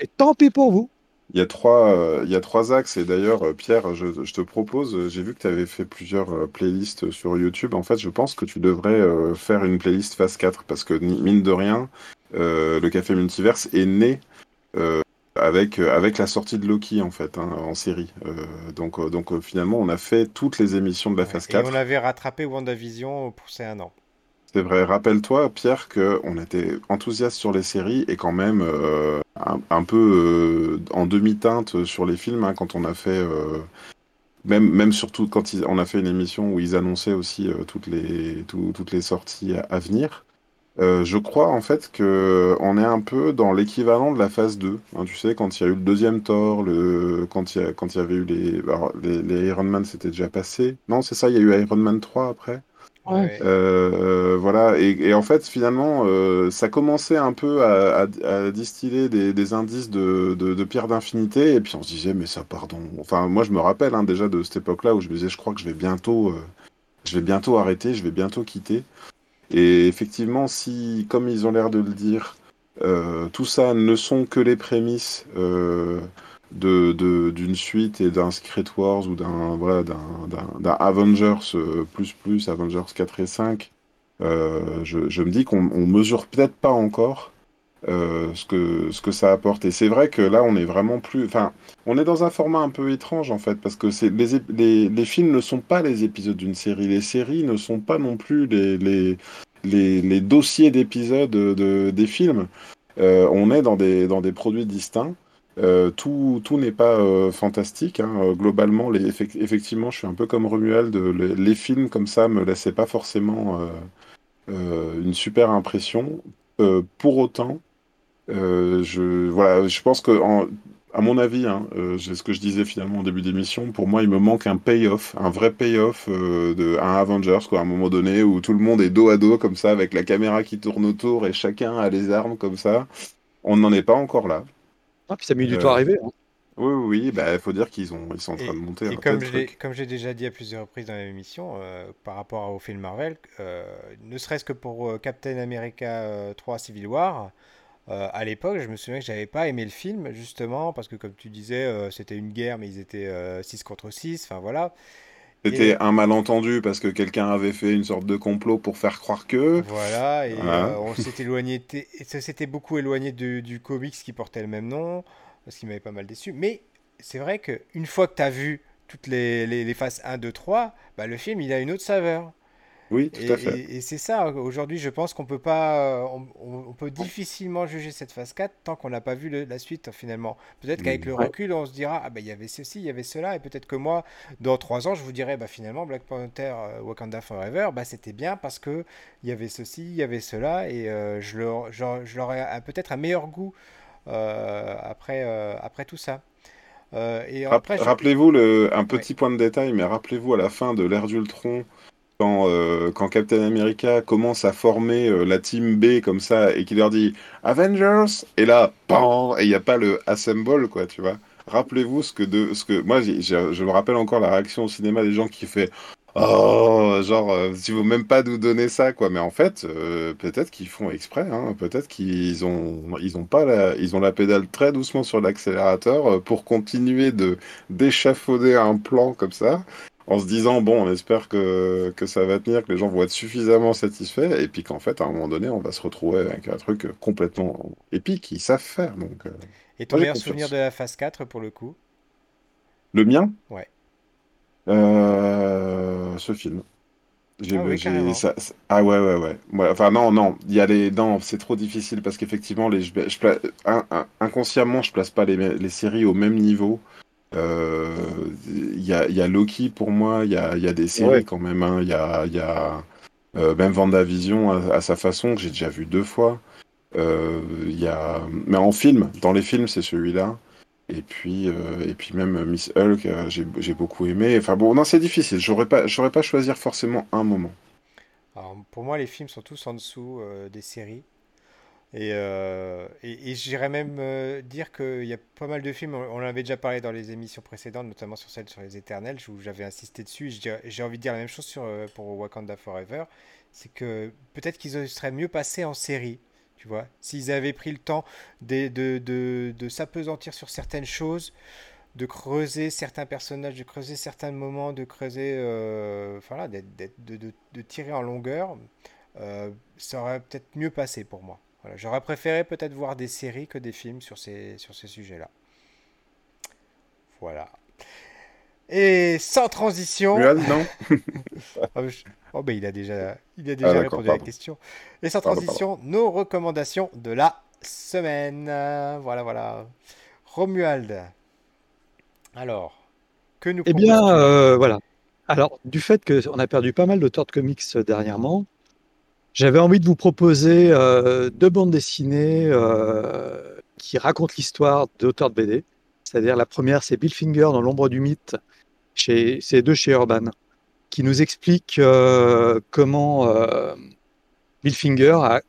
Et tant pis pour vous. Il y a trois, euh, il y a trois axes et d'ailleurs euh, Pierre, je, te propose, euh, j'ai vu que tu avais fait plusieurs playlists sur YouTube. En fait, je pense que tu devrais faire une playlist phase 4 parce que mine de rien, le Café Multiverse est né avec, avec la sortie de Loki en fait hein, en série. donc donc finalement, on a fait toutes les émissions de la phase 4. Et on avait rattrapé WandaVision pour ces un an. C'est vrai. Rappelle-toi, Pierre, qu'on était enthousiaste sur les séries et quand même euh, un, peu euh, en demi-teinte sur les films hein, quand on a fait. Euh, même, même surtout quand on a fait une émission où ils annonçaient aussi toutes, les, toutes les sorties à, venir. Je crois en fait que on est un peu dans l'équivalent de la phase 2. Hein, tu sais, quand il y a eu le deuxième Thor, le... quand, il y a... quand il y avait eu les, les... les Iron Man, c'était déjà passé. Non, c'est ça, il y a eu Iron Man 3 après. Euh, voilà, et, en fait, finalement, euh, ça commençait un peu à, distiller des, indices de, de, pierre d'infinité, et puis on se disait, mais ça, pardon. Enfin, moi, je me rappelle hein, déjà de cette époque-là où je me disais, je crois que je vais bientôt, euh, je vais bientôt arrêter, je vais bientôt quitter. Et effectivement, si, comme ils ont l'air de le dire, tout ça ne sont que les prémices de, d'une suite et d'un Secret Wars ou d'un Avengers euh, plus plus, Avengers 4 et 5, euh, je, je, me dis qu'on on mesure peut-être pas encore euh, ce, que, ce que ça apporte. Et c'est vrai que là, on est vraiment plus. Enfin, on est dans un format un peu étrange en fait, parce que les, les, les, films ne sont pas les épisodes d'une série. Les séries ne sont pas non plus les, les, les, dossiers d'épisodes de, des films. on est dans des, dans des produits distincts. Euh, tout, tout n'est pas euh, fantastique. Hein. Euh, globalement, les, effectivement, je suis un peu comme Romuald. Les, les films comme ça me laissaient pas forcément une super impression. pour autant, je, voilà, je pense que en, à mon avis, hein, c'est ce que je disais finalement au début d'émission, pour moi, il me manque un payoff, un vrai payoff de un Avengers, quoi, à un moment donné où tout le monde est dos à dos comme ça, avec la caméra qui tourne autour et chacun a les armes comme ça. On n'en est pas encore là. Ah, puis ça a mis du temps à arriver. Hein. Oui, oui, bah, il faut dire qu'ils ont, ils sont en train de monter. Et comme, comme j'ai déjà dit à plusieurs reprises dans l'émission, euh, par rapport au film Marvel, euh, ne serait-ce que pour euh, Captain America 3 Civil War, à l'époque, je me souviens que j'avais pas aimé le film, justement, parce que comme tu disais, c'était une guerre, mais ils étaient 6 contre 6, enfin voilà. C'était un malentendu parce que quelqu'un avait fait une sorte de complot pour faire croire que. Voilà, et on s'était éloigné, ça s'était beaucoup éloigné du, du comics qui portait le même nom parce qu'il m'avait pas mal déçu. Mais c'est vrai qu'une fois que tu as vu toutes les, les, phases 1, 2, 3, bah, le film, il a une autre saveur. Oui, tout à fait. Et, c'est ça, aujourd'hui, je pense qu'on peut pas, on, peut difficilement juger cette phase 4 tant qu'on n'a pas vu la suite finalement. Peut-être qu'avec le recul, on se dira, ah ben il y avait ceci, il y avait cela, et peut-être que moi, dans 3 ans, je vous dirais, bah finalement, Black Panther, euh, Wakanda Forever, bah c'était bien parce que il y avait ceci, il y avait cela, et euh, je l'aurais peut-être un meilleur goût euh, après, euh, après tout ça. Euh, et après, Rappelez-vous un petit point de détail, mais rappelez-vous à la fin de l'ère d'Ultron, quand, quand, Captain America commence à former la team B comme ça et qu'il leur dit Avengers et là, et il n'y a pas le assemble quoi, tu vois. Rappelez-vous ce que de ce que moi je me rappelle encore la réaction au cinéma des gens qui fait Oh, genre, euh, tu veux même pas nous donner ça, quoi. Mais en fait, euh, peut-être qu'ils font exprès. Hein. Peut-être qu'ils ont, ils ont pas la, ils ont la pédale très doucement sur l'accélérateur euh, pour continuer de d'échafauder un plan comme ça, en se disant bon, on espère que que ça va tenir, que les gens vont être suffisamment satisfaits, et puis qu'en fait, à un moment donné, on va se retrouver avec un truc complètement épique. Ils savent faire, donc. et ton meilleur souvenir de la phase 4 pour le coup? Le mien? Ouais. Euh, ce film. Ah, ça, ah ouais, ouais, ouais, Enfin, non, non. Il y a les... Non, c'est trop difficile parce qu'effectivement, les... je, inconsciemment, je place pas les, les séries au même niveau. Euh, il y, a, y, a, Loki pour moi, il y a, y a, des séries quand même. Hein. Il y a, y a euh, même Vendavision à, à, sa façon, que j'ai déjà vu deux fois. Il y a... Mais en film, dans les films, c'est celui-là. Et puis, euh, et puis même Miss Hulk, euh, j'ai beaucoup aimé. Enfin bon, non, c'est difficile. J'aurais pas, j'aurais pas choisir forcément un moment. Alors, pour moi, les films sont tous en dessous euh, des séries. Et, et, j'irais même dire qu'il y a pas mal de films, on, en avait déjà parlé dans les émissions précédentes, notamment sur celle sur les éternels, où j'avais insisté dessus. J'ai envie de dire la même chose sur, pour Wakanda Forever. C'est que peut-être qu'ils seraient mieux passés en série. Tu vois, s'ils avaient pris le temps de, de, de, de s'apesantir sur certaines choses, de creuser certains personnages, de creuser certains moments, de creuser, euh, voilà, de, de, tirer en longueur, euh, ça aurait peut-être mieux passé pour moi. Voilà, J'aurais préféré peut-être voir des séries que des films sur ces, sur ces sujets-là. Voilà. Et sans transition. non. [LAUGHS] Ah, oh, ben, il a déjà, il a déjà ah, répondu à la question. Et sans transition, nos recommandations de la semaine. Voilà, voilà. Romuald. Alors, que nous Eh bien, euh, voilà. Alors, du fait qu'on a perdu pas mal d'auteurs de comics euh, dernièrement, j'avais envie de vous proposer euh, deux bandes dessinées qui racontent l'histoire d'auteurs de BD. C'est-à-dire, la première, c'est Bill Finger dans L'ombre du mythe, chez, c'est deux chez Urban, qui nous explique euh, comment euh, Bill Finger a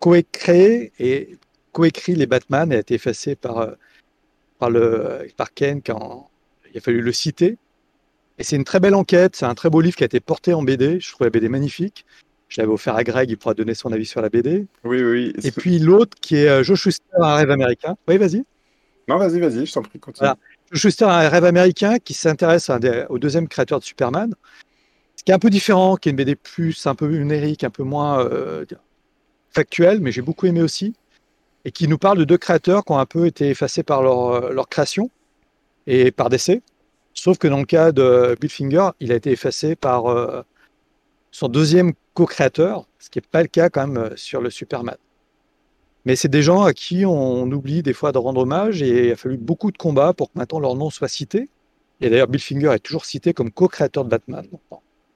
coécrit et coécrit les Batman et a été effacé par, euh, par, le, par Ken quand il a fallu le citer. Et c'est une très belle enquête, c'est un très beau livre qui a été porté en BD. Je trouve la BD magnifique. Je l'avais offert à Greg, il pourra donner son avis sur la BD. Oui, oui. Et puis l'autre qui est Joe Schuster, un rêve américain. Oui, vas-y. Non, vas-y, vas-y, je t'en prie, continue. Schuster a un rêve américain qui s'intéresse au deuxième créateur de Superman, ce qui est un peu différent, qui est une BD plus un peu numérique, un peu moins euh, factuelle, mais j'ai beaucoup aimé aussi, et qui nous parle de deux créateurs qui ont un peu été effacés par leur, euh, leur création et par décès. Sauf que dans le cas de Bill Finger, il a été effacé par euh, son deuxième co-créateur, ce qui n'est pas le cas quand même sur le Superman. Mais c'est des gens à qui on oublie des fois de rendre hommage et il a fallu beaucoup de combats pour que maintenant leur nom soit cité. Et d'ailleurs, Bill Finger est toujours cité comme co-créateur de Batman.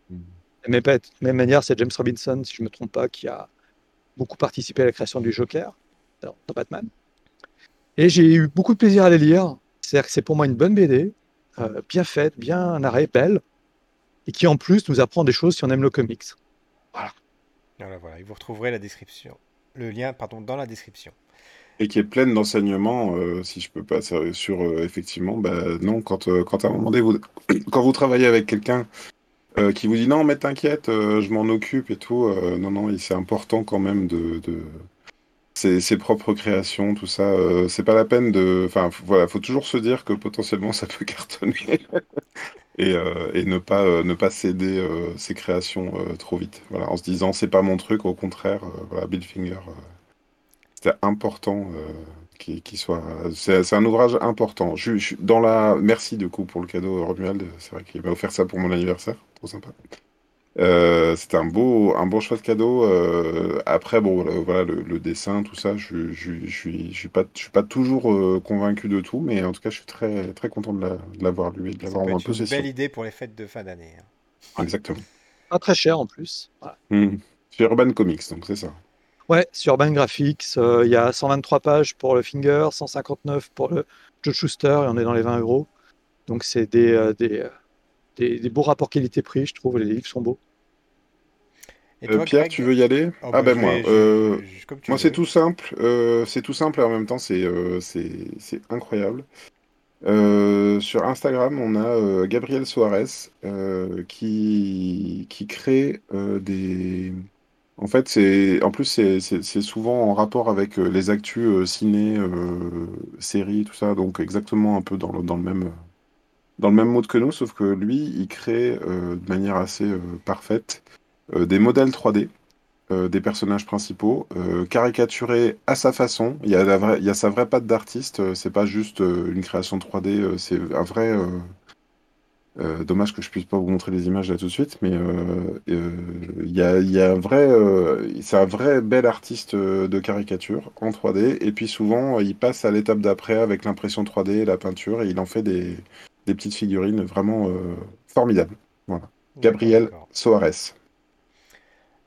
Mm. De même manière, c'est James Robinson, si je ne me trompe pas, qui a beaucoup participé à la création du Joker dans, Batman. Et j'ai eu beaucoup de plaisir à les lire. C'est-à-dire que c'est pour moi une bonne BD, euh, bien faite, bien narrée, belle, et qui en plus nous apprend des choses si on aime le comics. Voilà. Voilà, Vous retrouverez la description, le lien, pardon, dans la description. Et qui est pleine d'enseignements, euh, si je peux pas sur euh, effectivement, bah, non, quand, quand à un moment donné, vous, [COUGHS] quand vous travaillez avec quelqu'un qui vous dit non, mais t'inquiète, je m'en occupe et tout, non, non, c'est important quand même de, ses, propres créations, tout ça. Euh, c'est pas la peine de. Enfin, voilà, faut toujours se dire que potentiellement ça peut [LAUGHS] cartonner [LAUGHS] et, euh, et, ne pas euh, ne pas céder ses créations trop vite. Voilà, en se disant c'est pas mon truc, au contraire, voilà, Bill Finger, c'était important qu'il soit. C'est un ouvrage important. Je, je, dans la. Merci du coup pour le cadeau, Romuald. C'est vrai qu'il m'a offert ça pour mon anniversaire, trop sympa. Euh, c'était un beau, un bon choix de cadeau. Euh, après, bon, voilà, le, dessin, tout ça, je, je, je, suis, je suis pas, je suis pas toujours euh, convaincu de tout, mais en tout cas, je suis très, très content de l'avoir lu et de l'avoir en possession. C'est une belle idée pour les fêtes de fin d'année. Hein. Exactement. Pas très cher en plus. Mmh. Sur Urban Comics, donc c'est ça. Ouais, sur Urban Graphics, il y a 123 pages pour le Finger, 159 pour le Joe Schuster, et on est dans les 20 euros. Donc c'est des, des, des, des beaux rapports qualité-prix, je trouve, les livres sont beaux. Euh, Pierre, tu veux y aller? Oh, Ah bah, ben moi, euh, moi c'est tout simple, euh, c'est tout simple et en même temps c'est c'est incroyable. sur Instagram, on a Gabriel Soares qui qui crée des. En fait, c'est en plus c'est souvent en rapport avec les actus ciné, séries, tout ça, donc exactement un peu dans le, dans le même dans le même mode que nous, sauf que lui, il crée de manière assez parfaite euh, des modèles 3D euh, des personnages principaux, euh, caricaturés à sa façon. Il y a, la vraie, il y a sa vraie patte d'artiste, c'est pas juste une création 3D, c'est un vrai. dommage que je puisse pas vous montrer les images là tout de suite, mais il y a, il y a un vrai, c'est un vrai bel artiste de caricature en 3D. Et puis souvent, il passe à l'étape d'après avec l'impression 3D et la peinture, et il en fait des, des petites figurines vraiment formidables. Voilà. Gabriel Soares.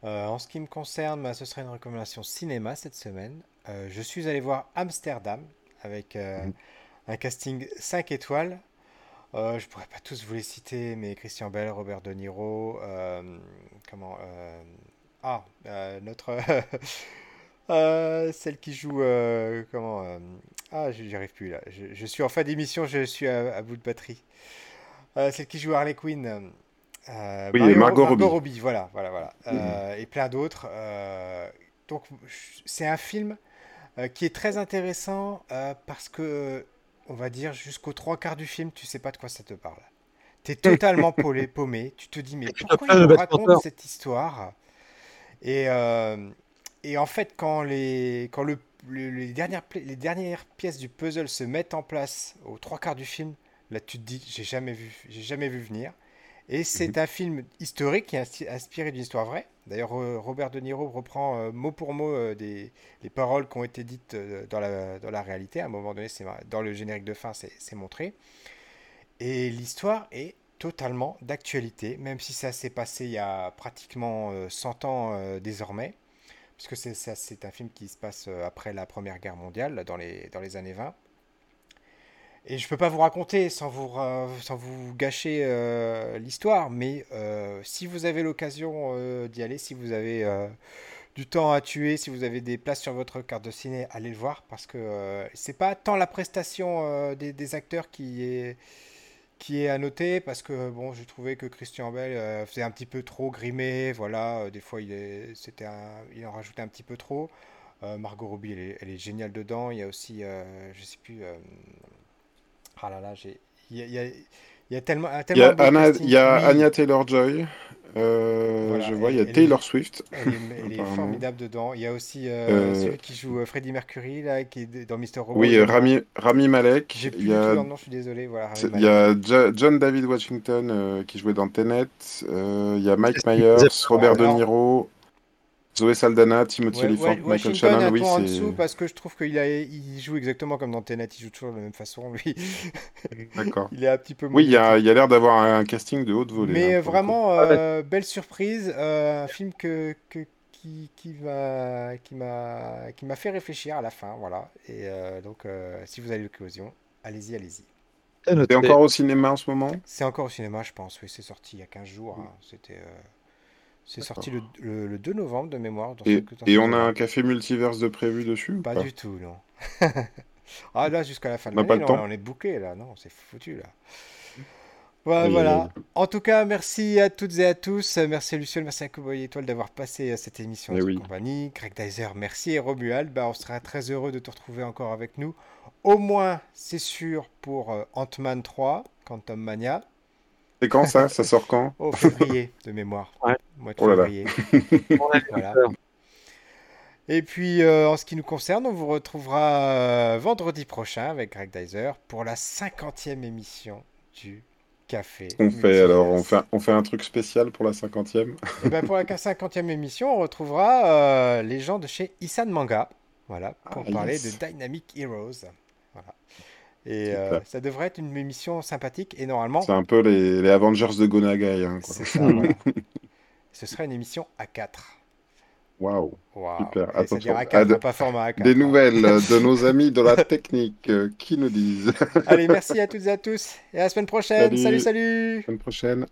Euh, en ce qui me concerne, bah, ce serait une recommandation cinéma cette semaine. Euh, je suis allé voir Amsterdam avec euh, mhm. un casting 5 étoiles. je pourrais pas tous vous les citer, mais Christian Bell, Robert De Niro, comment Ah, notre [LAUGHS] celle qui joue comment Ah, j'y arrive plus là. Je, suis en fin d'émission, je suis à, à bout de batterie. celle qui joue Harley Quinn. Euh, oui, Margot, Robbie. voilà, voilà, voilà. Euh, et plein d'autres. Euh, donc, c'est un film qui est très intéressant parce que, on va dire, jusqu'aux trois quarts du film, tu sais pas de quoi ça te parle. Tu es [LAUGHS] totalement paumé, paumé. Tu te dis, mais pourquoi il raconte cette histoire? Et, et en fait, quand, les, quand le, les, dernières, les dernières pièces du puzzle se mettent en place aux trois quarts du film, là, tu te dis, j'ai jamais vu, j'ai jamais vu venir. Et c'est mhm. un film historique qui est inspiré d'une histoire vraie. D'ailleurs, Robert De Niro reprend euh, mot pour mot euh, des, les paroles qui ont été dites euh, dans, la, dans, la, réalité. À un moment donné, dans le générique de fin, c'est montré. Et l'histoire est totalement d'actualité, même si ça s'est passé il y a pratiquement 100 ans désormais, puisque c'est un film qui se passe après la Première Guerre mondiale, dans les, dans les années 20. Et je peux pas vous raconter sans vous, sans vous gâcher euh, l'histoire, mais euh, si vous avez l'occasion euh, d'y aller, si vous avez du temps à tuer, si vous avez des places sur votre carte de ciné, allez le voir parce que c'est pas tant la prestation des, acteurs qui est qui est à noter parce que bon, j'ai trouvé que Christian Bell faisait un petit peu trop grimé, voilà, des fois il c'était il en rajoutait un petit peu trop. Margot Robbie, elle est, elle est, géniale dedans. Il y a aussi, je sais plus ah là là, j'ai. Il y a, il y a tellement. il y a, Anna, il y a Anya Taylor Joy. Euh, je vois, il y a Taylor Swift. Elle, est, [LAUGHS] formidable dedans. Il y a aussi euh, euh, celui qui joue Freddie Mercury là, qui est dans Mister Robot. Oui, Rami, Rami Malek. J'ai plus il y a... nom, je suis désolé. Voilà, il y a John David Washington qui jouait dans Tenet. il y a Mike Myers, Robert De Niro. Zoé Saldana, Timothy Olyphant, Michael Shannon, oui, c'est... en dessous parce que je trouve qu'il a... il joue exactement comme dans Tenet, il joue toujours de la même façon, lui. D'accord. [LAUGHS] il est un petit peu... Oui, il y a, l'air d'avoir un casting de haute volée. Mais hein, vraiment, euh, belle surprise, euh, un film que, que, qui, qui m'a qui m'a qui m'a fait réfléchir à la fin, voilà. Et donc, si vous avez l'occasion, allez-y, allez-y. C'est encore au cinéma en ce moment? C'est encore au cinéma, je pense. Oui, c'est sorti il y a 15 jours. Hein. C'était. C'est sorti le, le, 2 novembre de mémoire. et, et on a un café multiverse de prévu dessus Pas, du tout, non. [LAUGHS] ah là, jusqu'à la fin de l'année, on est bouqué là. Non, c'est foutu là. Voilà, voilà. En tout cas, merci à toutes et à tous. Merci à Lucien, merci à Cowboy Étoile d'avoir passé cette émission eh de compagnie. Greg Dyser, merci. Et Romuald, bah, on sera très heureux de te retrouver encore avec nous. Au moins, c'est sûr, pour euh, Ant-Man 3, Quantum Mania. C'est quand ça? Ça sort quand? Au février, de mémoire. Ouais. Mois de oh février. [LAUGHS] voilà. Et puis, euh, en ce qui nous concerne, on vous retrouvera euh, vendredi prochain avec Greg Dyser pour la cinquantième émission du Café. On fait alors, on fait, on fait un truc spécial pour la cinquantième? Et ben pour la [LAUGHS] cinquantième émission, on retrouvera euh, les gens de chez Isan Manga, voilà, pour ah, parler de Dynamic Heroes. Voilà. Et euh, ça devrait être une émission sympathique et normalement. C'est un peu les, les, Avengers de Gonagai. Hein, ça, [LAUGHS] Ce sera une émission à 4. Waouh, super. Attention. À 4, pas format A4, Des nouvelles de nos amis de la technique euh, qui nous disent. Allez, merci à toutes et à tous et à la semaine prochaine. Salut, salut. salut. Semaine prochaine.